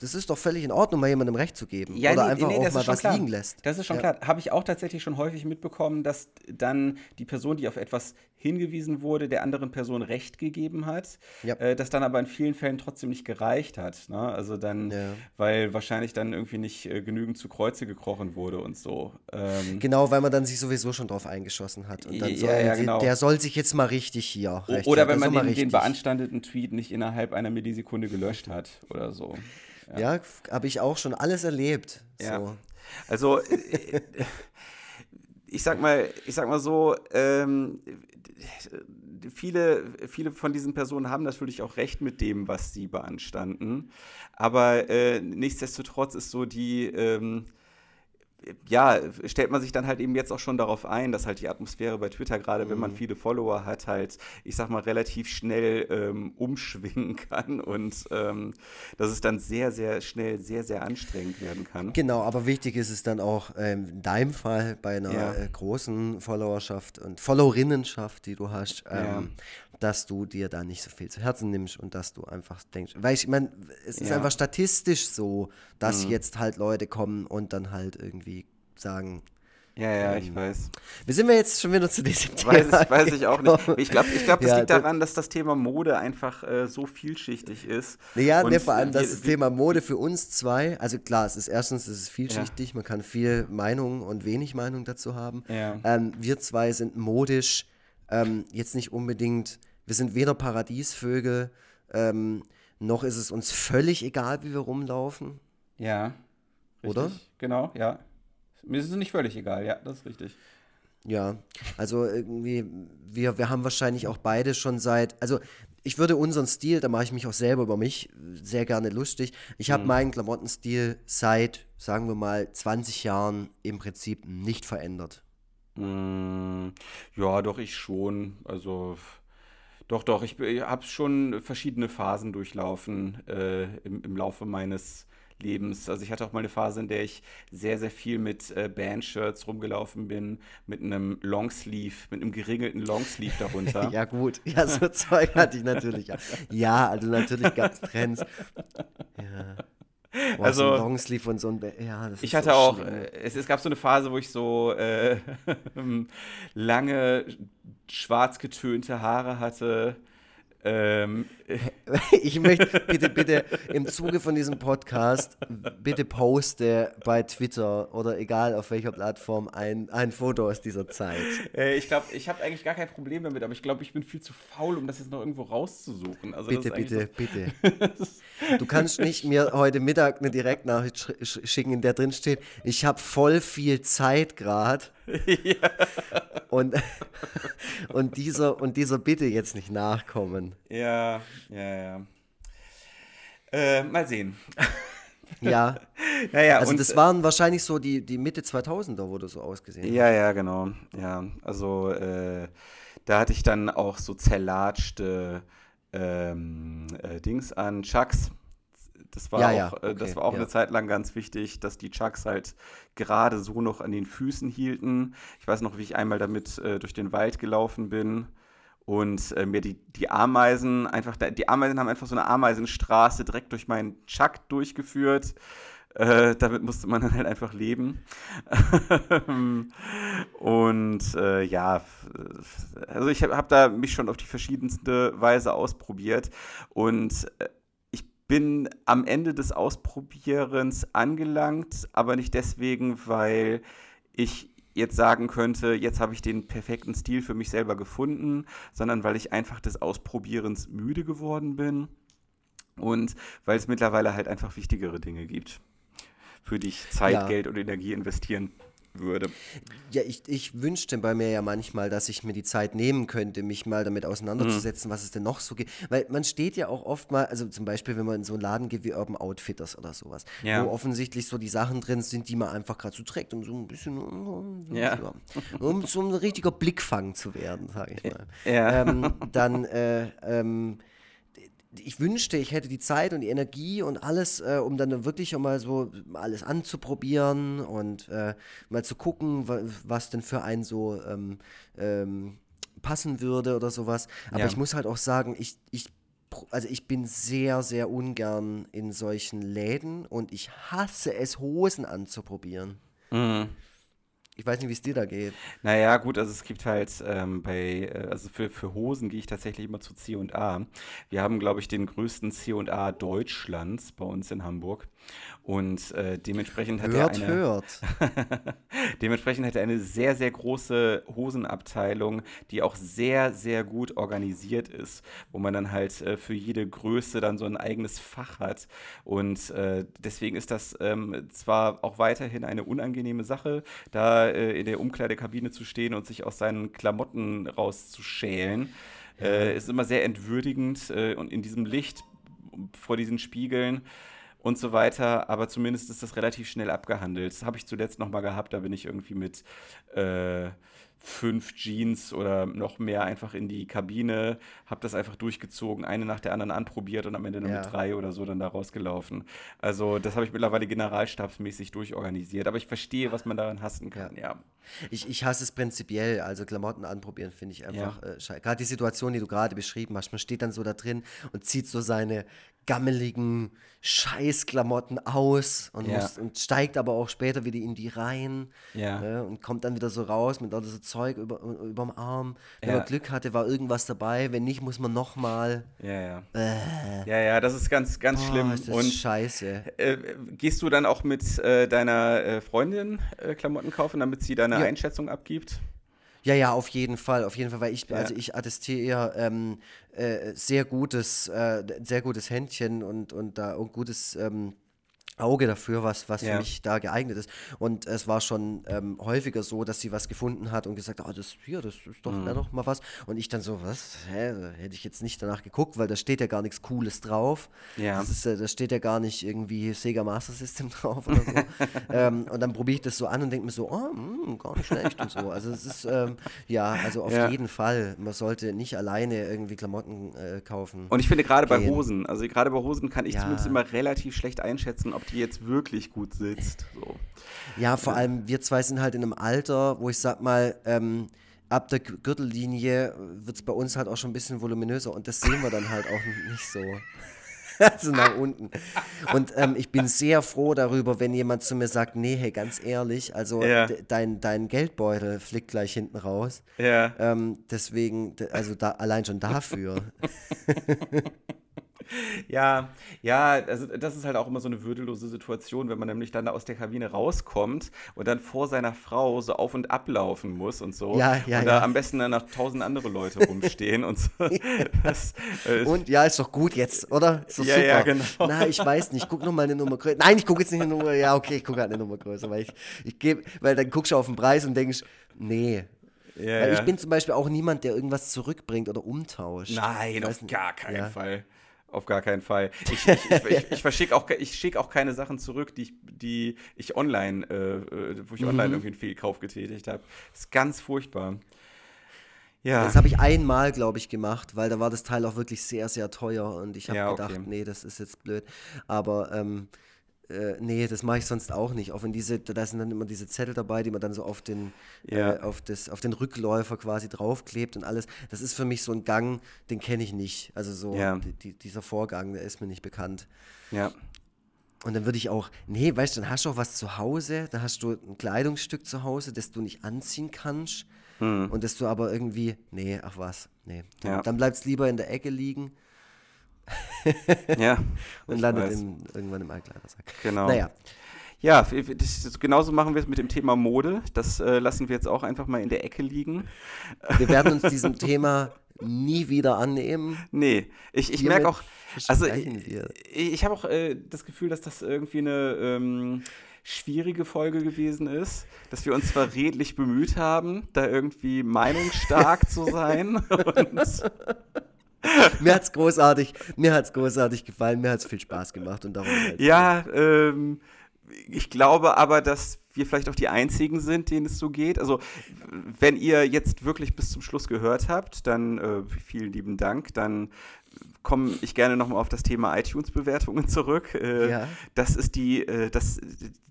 Das ist doch völlig in Ordnung, mal jemandem Recht zu geben. Ja, Oder nee, einfach nee, auch mal was klar. liegen lässt. Das ist schon ja. klar. Habe ich auch tatsächlich schon häufig mitbekommen, dass dann die Person, die auf etwas hingewiesen wurde, der anderen Person Recht gegeben hat, ja. äh, das dann aber in vielen Fällen trotzdem nicht gereicht hat. Ne? Also dann, ja. weil wahrscheinlich dann irgendwie nicht äh, genügend zu Kreuze gekrochen wurde und so. Ähm, genau, weil man dann sich sowieso schon drauf eingeschossen hat. Und dann soll, genau. der soll sich jetzt mal richtig hier. Recht oder wenn man den, den beanstandeten Tweet nicht innerhalb einer Millisekunde gelöscht hat oder so. Ja, ja habe ich auch schon alles erlebt. Ja. So. Also, äh, ich sag mal, ich sag mal so, ähm, viele, viele von diesen Personen haben natürlich auch recht mit dem, was sie beanstanden. Aber äh, nichtsdestotrotz ist so die, ähm, ja, stellt man sich dann halt eben jetzt auch schon darauf ein, dass halt die Atmosphäre bei Twitter, gerade mhm. wenn man mhm. viele Follower hat, halt, ich sag mal, relativ schnell ähm, umschwingen <laughs> kann und ähm, dass es dann sehr, sehr schnell sehr, sehr anstrengend werden kann. Genau, aber wichtig ist es dann auch ähm, in deinem Fall bei einer ja. äh, großen Followerschaft und Followerinnenschaft, die du hast, ja. Ähm, dass du dir da nicht so viel zu Herzen nimmst und dass du einfach denkst, weil ich meine, es ist ja. einfach statistisch so, dass mhm. jetzt halt Leute kommen und dann halt irgendwie sagen, ja, ja, ähm, ich weiß. Wie sind wir jetzt schon wieder zu diesem Thema? <laughs> Weiß ich, weiß ich auch nicht. Ich glaube, ich glaub, das ja, liegt daran, dass das Thema Mode einfach äh, so vielschichtig ist. Ja, nee, vor allem, dass das Thema Mode für uns zwei, also klar, es ist erstens, es ist vielschichtig, ja. man kann viel Meinung und wenig Meinung dazu haben. Ja. Ähm, wir zwei sind modisch ähm, jetzt nicht unbedingt, wir sind weder Paradiesvögel, ähm, noch ist es uns völlig egal, wie wir rumlaufen. Ja. oder? Richtig, genau, ja. Mir ist es nicht völlig egal, ja, das ist richtig. Ja, also irgendwie, wir, wir haben wahrscheinlich auch beide schon seit, also ich würde unseren Stil, da mache ich mich auch selber über mich sehr gerne lustig. Ich habe meinen Klamottenstil seit, sagen wir mal, 20 Jahren im Prinzip nicht verändert. Mm, ja, doch, ich schon. Also, doch, doch, ich, habe schon verschiedene Phasen durchlaufen äh, im, im Laufe meines Lebens. Also ich hatte auch mal eine Phase, in der ich sehr, sehr viel mit äh, Bandshirts rumgelaufen bin, mit einem Longsleeve, mit einem geringelten Longsleeve darunter. <laughs> ja, gut. Ja, so <laughs> Zeug hatte ich natürlich. Ja, ja also natürlich gab es Trends. Ja. Boah, Also, so ein Longsleeve und so ein. Ba- Ja, das Ich ist hatte so auch, schlimm. äh, es, es gab so eine Phase, wo ich so äh, <laughs> lange schwarz getönte Haare hatte. Ähm, <laughs> Ich möchte bitte, bitte im Zuge von diesem Podcast, bitte poste bei Twitter oder egal auf welcher Plattform ein, ein Foto aus dieser Zeit. äh, ich glaube, ich habe eigentlich gar kein Problem damit, aber ich glaube, ich bin viel zu faul, um das jetzt noch irgendwo rauszusuchen. Also Bitte, bitte, bitte. <laughs> Du kannst nicht mir heute Mittag eine Direktnachricht sch sch schicken, in der drin steht, ich habe voll viel Zeit gerade. <laughs> Und, und, dieser, und dieser Bitte jetzt nicht nachkommen. Ja, ja, ja. Äh, mal sehen. <laughs> Ja, Naja, also und, das waren wahrscheinlich so die, die Mitte 2000er, wo du so ausgesehen hast. Ja, ja, genau. Ja, also äh, da hatte ich dann auch so zerlatschte ähm, äh, Dings an Chucks. Das war Ja, auch, ja, äh, das okay, war auch ja. eine Zeit lang ganz wichtig, dass die Chucks halt gerade so noch an den Füßen hielten. Ich weiß noch, wie ich einmal damit äh, durch den Wald gelaufen bin und äh, mir die, die Ameisen einfach, die Ameisen haben einfach so eine Ameisenstraße direkt durch meinen Chuck durchgeführt. Äh, damit musste man dann halt einfach leben. <laughs> Und äh, ja, also ich habe hab da mich schon auf die verschiedenste Weise ausprobiert. Und äh, bin am Ende des Ausprobierens angelangt, aber nicht deswegen, weil ich jetzt sagen könnte, jetzt habe ich den perfekten Stil für mich selber gefunden, sondern weil ich einfach des Ausprobierens müde geworden bin und weil es mittlerweile halt einfach wichtigere Dinge gibt, für die ich Zeit, Ja. Geld und Energie investieren würde. Ja, ich, ich wünschte bei mir ja manchmal, dass ich mir die Zeit nehmen könnte, mich mal damit auseinanderzusetzen, was es denn noch so gibt. Weil man steht ja auch oft mal, also zum Beispiel, wenn man in so einen Laden geht wie Urban Outfitters oder sowas, Ja. wo offensichtlich so die Sachen drin sind, die man einfach gerade so trägt, um so ein bisschen, um, Ja. um so ein richtiger Blickfang zu werden, sage ich mal. Ja. Ähm, dann, <laughs> äh, ähm, ich wünschte, ich hätte die Zeit und die Energie und alles, äh, um dann wirklich mal so alles anzuprobieren und äh, mal zu gucken, wa was denn für einen so ähm, ähm, passen würde oder sowas. Aber Ja. ich muss halt auch sagen, ich, ich, also ich bin sehr, sehr ungern in solchen Läden und ich hasse es, Hosen anzuprobieren. Mhm. Ich weiß nicht, wie es dir da geht. Naja, gut, also es gibt halt ähm, bei, äh, also für, für Hosen gehe ich tatsächlich immer zu C&A. Wir haben, glaube ich, den größten C&A Deutschlands bei uns in Hamburg. Und äh, dementsprechend hat er Hört, eine, hört. <laughs> dementsprechend hat er eine sehr, sehr große Hosenabteilung, die auch sehr, sehr gut organisiert ist, wo man dann halt äh, für jede Größe dann so ein eigenes Fach hat. Und äh, deswegen ist das ähm, zwar auch weiterhin eine unangenehme Sache, da äh, in der Umkleidekabine zu stehen und sich aus seinen Klamotten rauszuschälen. Äh, ist immer sehr entwürdigend äh, und in diesem Licht vor diesen Spiegeln und so weiter, aber zumindest ist das relativ schnell abgehandelt. Das habe ich zuletzt noch mal gehabt, da bin ich irgendwie mit äh, fünf Jeans oder noch mehr einfach in die Kabine, habe das einfach durchgezogen, eine nach der anderen anprobiert und am Ende nur Ja. mit drei oder so dann da rausgelaufen. Also das habe ich mittlerweile generalstabsmäßig durchorganisiert, aber ich verstehe, was man daran hassen kann, ja. Ich, ich hasse es prinzipiell, also Klamotten anprobieren finde ich einfach äh, scheiße. Gerade die Situation, die du gerade beschrieben hast, man steht dann so da drin und zieht so seine gammeligen Scheißklamotten aus und, Ja. muss, und steigt aber auch später wieder in die rein Ja. äh, und kommt dann wieder so raus mit lauter so Zeug über, überm Arm. Wenn Ja. man Glück hatte, war irgendwas dabei, wenn nicht, muss man nochmal. Ja, ja. Ja, ja, das ist ganz, ganz schlimm. Boah, ist das Und scheiße. Äh, gehst du dann auch mit äh, deiner äh, Freundin äh, Klamotten kaufen, damit sie deine Ja. Einschätzung abgibt? Ja, ja, auf jeden Fall, auf jeden Fall, weil ich, Ja. also ich attestiere ihr ähm, äh, sehr gutes, äh, sehr gutes Händchen und, und da ein gutes ähm, Auge dafür, was, was Ja. für mich da geeignet ist. Und es war schon ähm, häufiger so, dass sie was gefunden hat und gesagt hat, ah, das hier, das ist doch, Mhm. doch mal was. Und ich dann so, was? Hä? Hätte ich jetzt nicht danach geguckt, weil da steht ja gar nichts Cooles drauf. Ja. Das ist, äh, da steht ja gar nicht irgendwie Sega Master System <laughs> drauf oder so. ähm, und dann probiere ich das so an und denke mir so, oh, mh, gar nicht schlecht und so. Also es ist, ähm, ja, also auf Ja. jeden Fall. Man sollte nicht alleine irgendwie Klamotten äh, kaufen. Und ich finde gerade bei. Hosen, also gerade bei Hosen kann ich Ja. zumindest immer relativ schlecht einschätzen, ob die jetzt wirklich gut sitzt. So. Ja, vor allem wir zwei sind halt in einem Alter, wo ich sag mal, ähm, ab der Gürtellinie wird es bei uns halt auch schon ein bisschen voluminöser und das sehen wir dann halt auch nicht so. <laughs> Also nach unten. Und ähm, ich bin sehr froh darüber, wenn jemand zu mir sagt, nee, hey, ganz ehrlich, also Ja. de- dein, dein Geldbeutel fliegt gleich hinten raus. Ja. Ähm, deswegen, also da, allein schon dafür. <laughs> Ja, ja, also das ist halt auch immer so eine würdelose Situation, wenn man nämlich dann da aus der Kabine rauskommt und dann vor seiner Frau so auf und ablaufen muss und so. Ja, ja, und da ja. am besten dann noch tausend andere Leute rumstehen und so. <laughs> Das, äh, Und ja, ist doch gut jetzt, oder? Ist doch Ja, super. ja, genau. Na, ich weiß nicht, guck noch mal eine Nummer größer. Nein, ich gucke jetzt nicht eine Nummer. Ja, okay, ich gucke halt eine Nummer größer, weil ich, ich gebe, weil dann guckst du auf den Preis und denkst, nee. ja, weil ja. ich bin zum Beispiel auch niemand, der irgendwas zurückbringt oder umtauscht. Nein, auf gar keinen Ja. Fall. Auf gar keinen Fall. <laughs> Ich, ich, ich, ich, verschicke auch, ich schick auch keine Sachen zurück, die ich, die ich online, äh, äh, wo ich Mhm. online irgendwie einen Fehlkauf getätigt habe. ist ganz furchtbar. Ja. Das habe ich einmal, glaube ich, gemacht, weil da war das Teil auch wirklich sehr, sehr teuer und ich habe Ja, gedacht, okay. nee, das ist jetzt blöd. Aber ähm, äh, nee, das mache ich sonst auch nicht. Auch wenn diese, da sind dann immer diese Zettel dabei, die man dann so auf den, Ja. äh, auf, das, auf den Rückläufer quasi draufklebt und alles. Das ist für mich so ein Gang, den kenne ich nicht. Also so Ja. die, die, dieser Vorgang, der ist mir nicht bekannt. ja. Und dann würde ich auch, nee, weißt du, dann hast du auch was zu Hause, dann hast du ein Kleidungsstück zu Hause, das du nicht anziehen kannst. Und das du aber irgendwie, nee, ach was, nee. Dann, Ja. dann bleibt es lieber in der Ecke liegen Ja. <laughs> und ich landet im, irgendwann im Altkleidersack. Genau. Naja, Ja, das genauso machen wir es mit dem Thema Mode. Das äh, lassen wir jetzt auch einfach mal in der Ecke liegen. wir werden uns <laughs> diesem Thema nie wieder annehmen. Nee, ich, ich merke auch, also ich, versprechen wir. ich habe auch äh, das Gefühl, dass das irgendwie eine ähm, schwierige Folge gewesen ist, dass wir uns zwar redlich bemüht haben, da irgendwie meinungsstark zu sein. <laughs> Und, <laughs> Mir hat's großartig, mir hat's großartig gefallen, mir hat's viel Spaß gemacht und darum halt. ja, ähm, ich glaube aber, dass wir vielleicht auch die Einzigen sind, denen es so geht. Also, wenn ihr jetzt wirklich bis zum Schluss gehört habt, dann äh, vielen lieben Dank. Dann komme ich gerne nochmal auf das Thema iTunes-Bewertungen zurück. Äh, Ja. Das ist die, äh, das,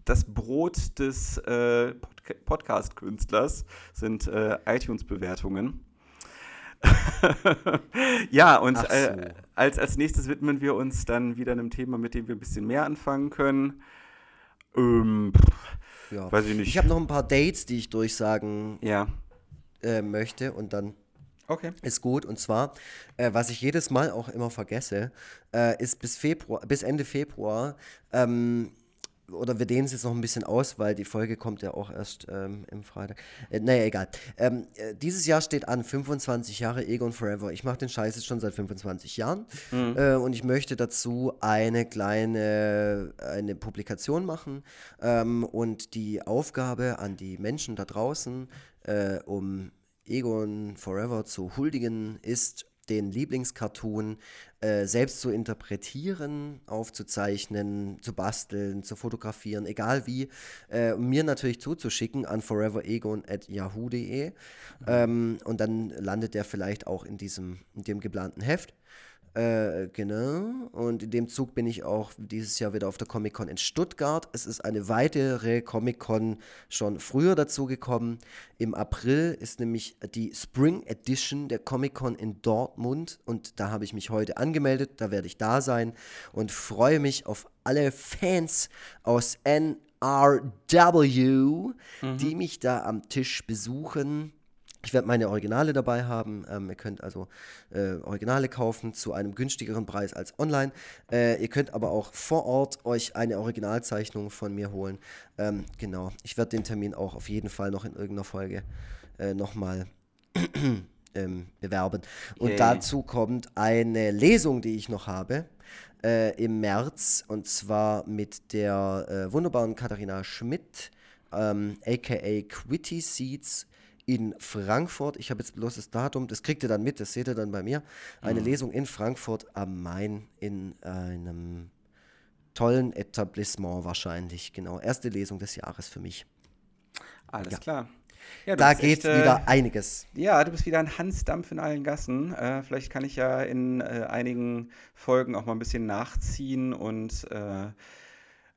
das Brot des äh, Podca- Podcast-Künstlers sind äh, iTunes-Bewertungen. <laughs> ja, und Ach so. äh, als, als nächstes widmen wir uns dann wieder einem Thema, mit dem wir ein bisschen mehr anfangen können. Ähm, pff, Ja. weiß ich nicht. Ich habe noch ein paar Dates, die ich durchsagen ja. äh, möchte und dann Okay. ist gut. Und zwar, äh, was ich jedes Mal auch immer vergesse, äh, ist bis Februar, bis Ende Februar, ähm, oder wir dehnen es jetzt noch ein bisschen aus, weil die Folge kommt ja auch erst ähm, im Freitag. Äh, naja, egal. Ähm, äh, dieses Jahr steht an, 25 Jahre Egon Forever. Ich mache den Scheiß jetzt schon seit 25 Jahren äh, und ich möchte dazu eine kleine eine Publikation machen ähm, und die Aufgabe an die Menschen da draußen, äh, um Egon Forever zu huldigen, ist, den Lieblingscartoon äh, selbst zu interpretieren, aufzuzeichnen, zu basteln, zu fotografieren, egal wie, äh, mir natürlich zuzuschicken an foreveregon.yahoo.de ähm, und dann landet der vielleicht auch in diesem, in dem geplanten Heft. Äh, genau. Und in dem Zug bin ich auch dieses Jahr wieder auf der Comic-Con in Stuttgart. Es ist eine weitere Comic-Con schon früher dazu gekommen. Im April ist nämlich die Spring Edition der Comic-Con in Dortmund. Und da habe ich mich heute angemeldet. Da werde ich da sein und freue mich auf alle Fans aus NRW, die mich da am Tisch besuchen. Ich werde meine Originale dabei haben. Ähm, ihr könnt also äh, Originale kaufen zu einem günstigeren Preis als online. Äh, ihr könnt aber auch vor Ort euch eine Originalzeichnung von mir holen. Ähm, genau. Ich werde den Termin auch auf jeden Fall noch in irgendeiner Folge äh, nochmal <clears throat> ähm, bewerben. Und Yay. dazu kommt eine Lesung, die ich noch habe äh, im März und zwar mit der äh, wunderbaren Katharina Schmidt, ähm, aka Quitty Seeds in Frankfurt. Ich habe jetzt bloß das Datum, das kriegt ihr dann mit, das seht ihr dann bei mir. Eine Lesung in Frankfurt am Main in einem tollen Etablissement wahrscheinlich. Genau, erste Lesung des Jahres für mich. Alles klar. Ja, Da geht echt, äh, wieder einiges. Ja, du bist wieder ein Hansdampf in allen Gassen. Äh, vielleicht kann ich ja in äh, einigen Folgen auch mal ein bisschen nachziehen und äh,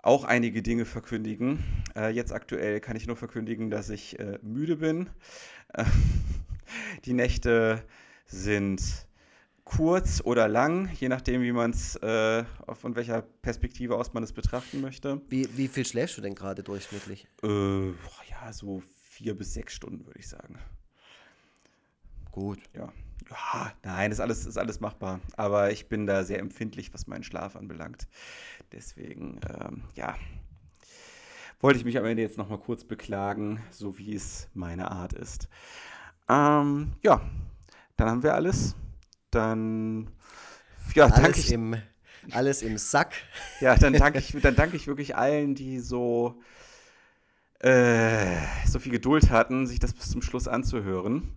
auch einige Dinge verkündigen. Äh, jetzt aktuell kann ich nur verkündigen, dass ich äh, müde bin. Äh, <laughs> die Nächte sind kurz oder lang, je nachdem, wie man es, äh, von welcher Perspektive aus man es betrachten möchte. Wie, wie viel schläfst du denn gerade durchschnittlich? Äh, boah, ja, so vier bis sechs Stunden, würde ich sagen. Gut. Ja. Ja, nein, ist alles, ist alles machbar. Aber ich bin da sehr empfindlich, was meinen Schlaf anbelangt. Deswegen, ähm, ja, wollte ich mich am Ende jetzt nochmal kurz beklagen, so wie es meine Art ist. Ähm, ja, dann haben wir alles. Dann, ja, danke Alles ich, im, alles im Sack. ja, dann danke ich, dann danke ich wirklich allen, die so, äh, so viel Geduld hatten, sich das bis zum Schluss anzuhören.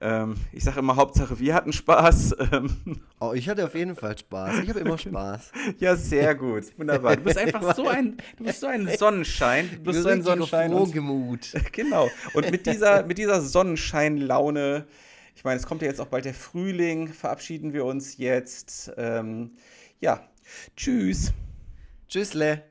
Ähm, ich sage immer, Hauptsache wir hatten Spaß. <laughs> Ähm, Oh, ich hatte auf jeden Fall Spaß. Ich habe immer <laughs> Spaß. ja, sehr gut. Wunderbar. Du bist einfach so ein, du bist so ein <laughs> Sonnenschein. Du bist so ein Sonnenschein. Und, Frohgemut. genau. Und mit dieser, mit dieser Sonnenscheinlaune, ich meine, es kommt ja jetzt auch bald der Frühling, verabschieden wir uns jetzt. Ähm, ja, tschüss. Tschüssle.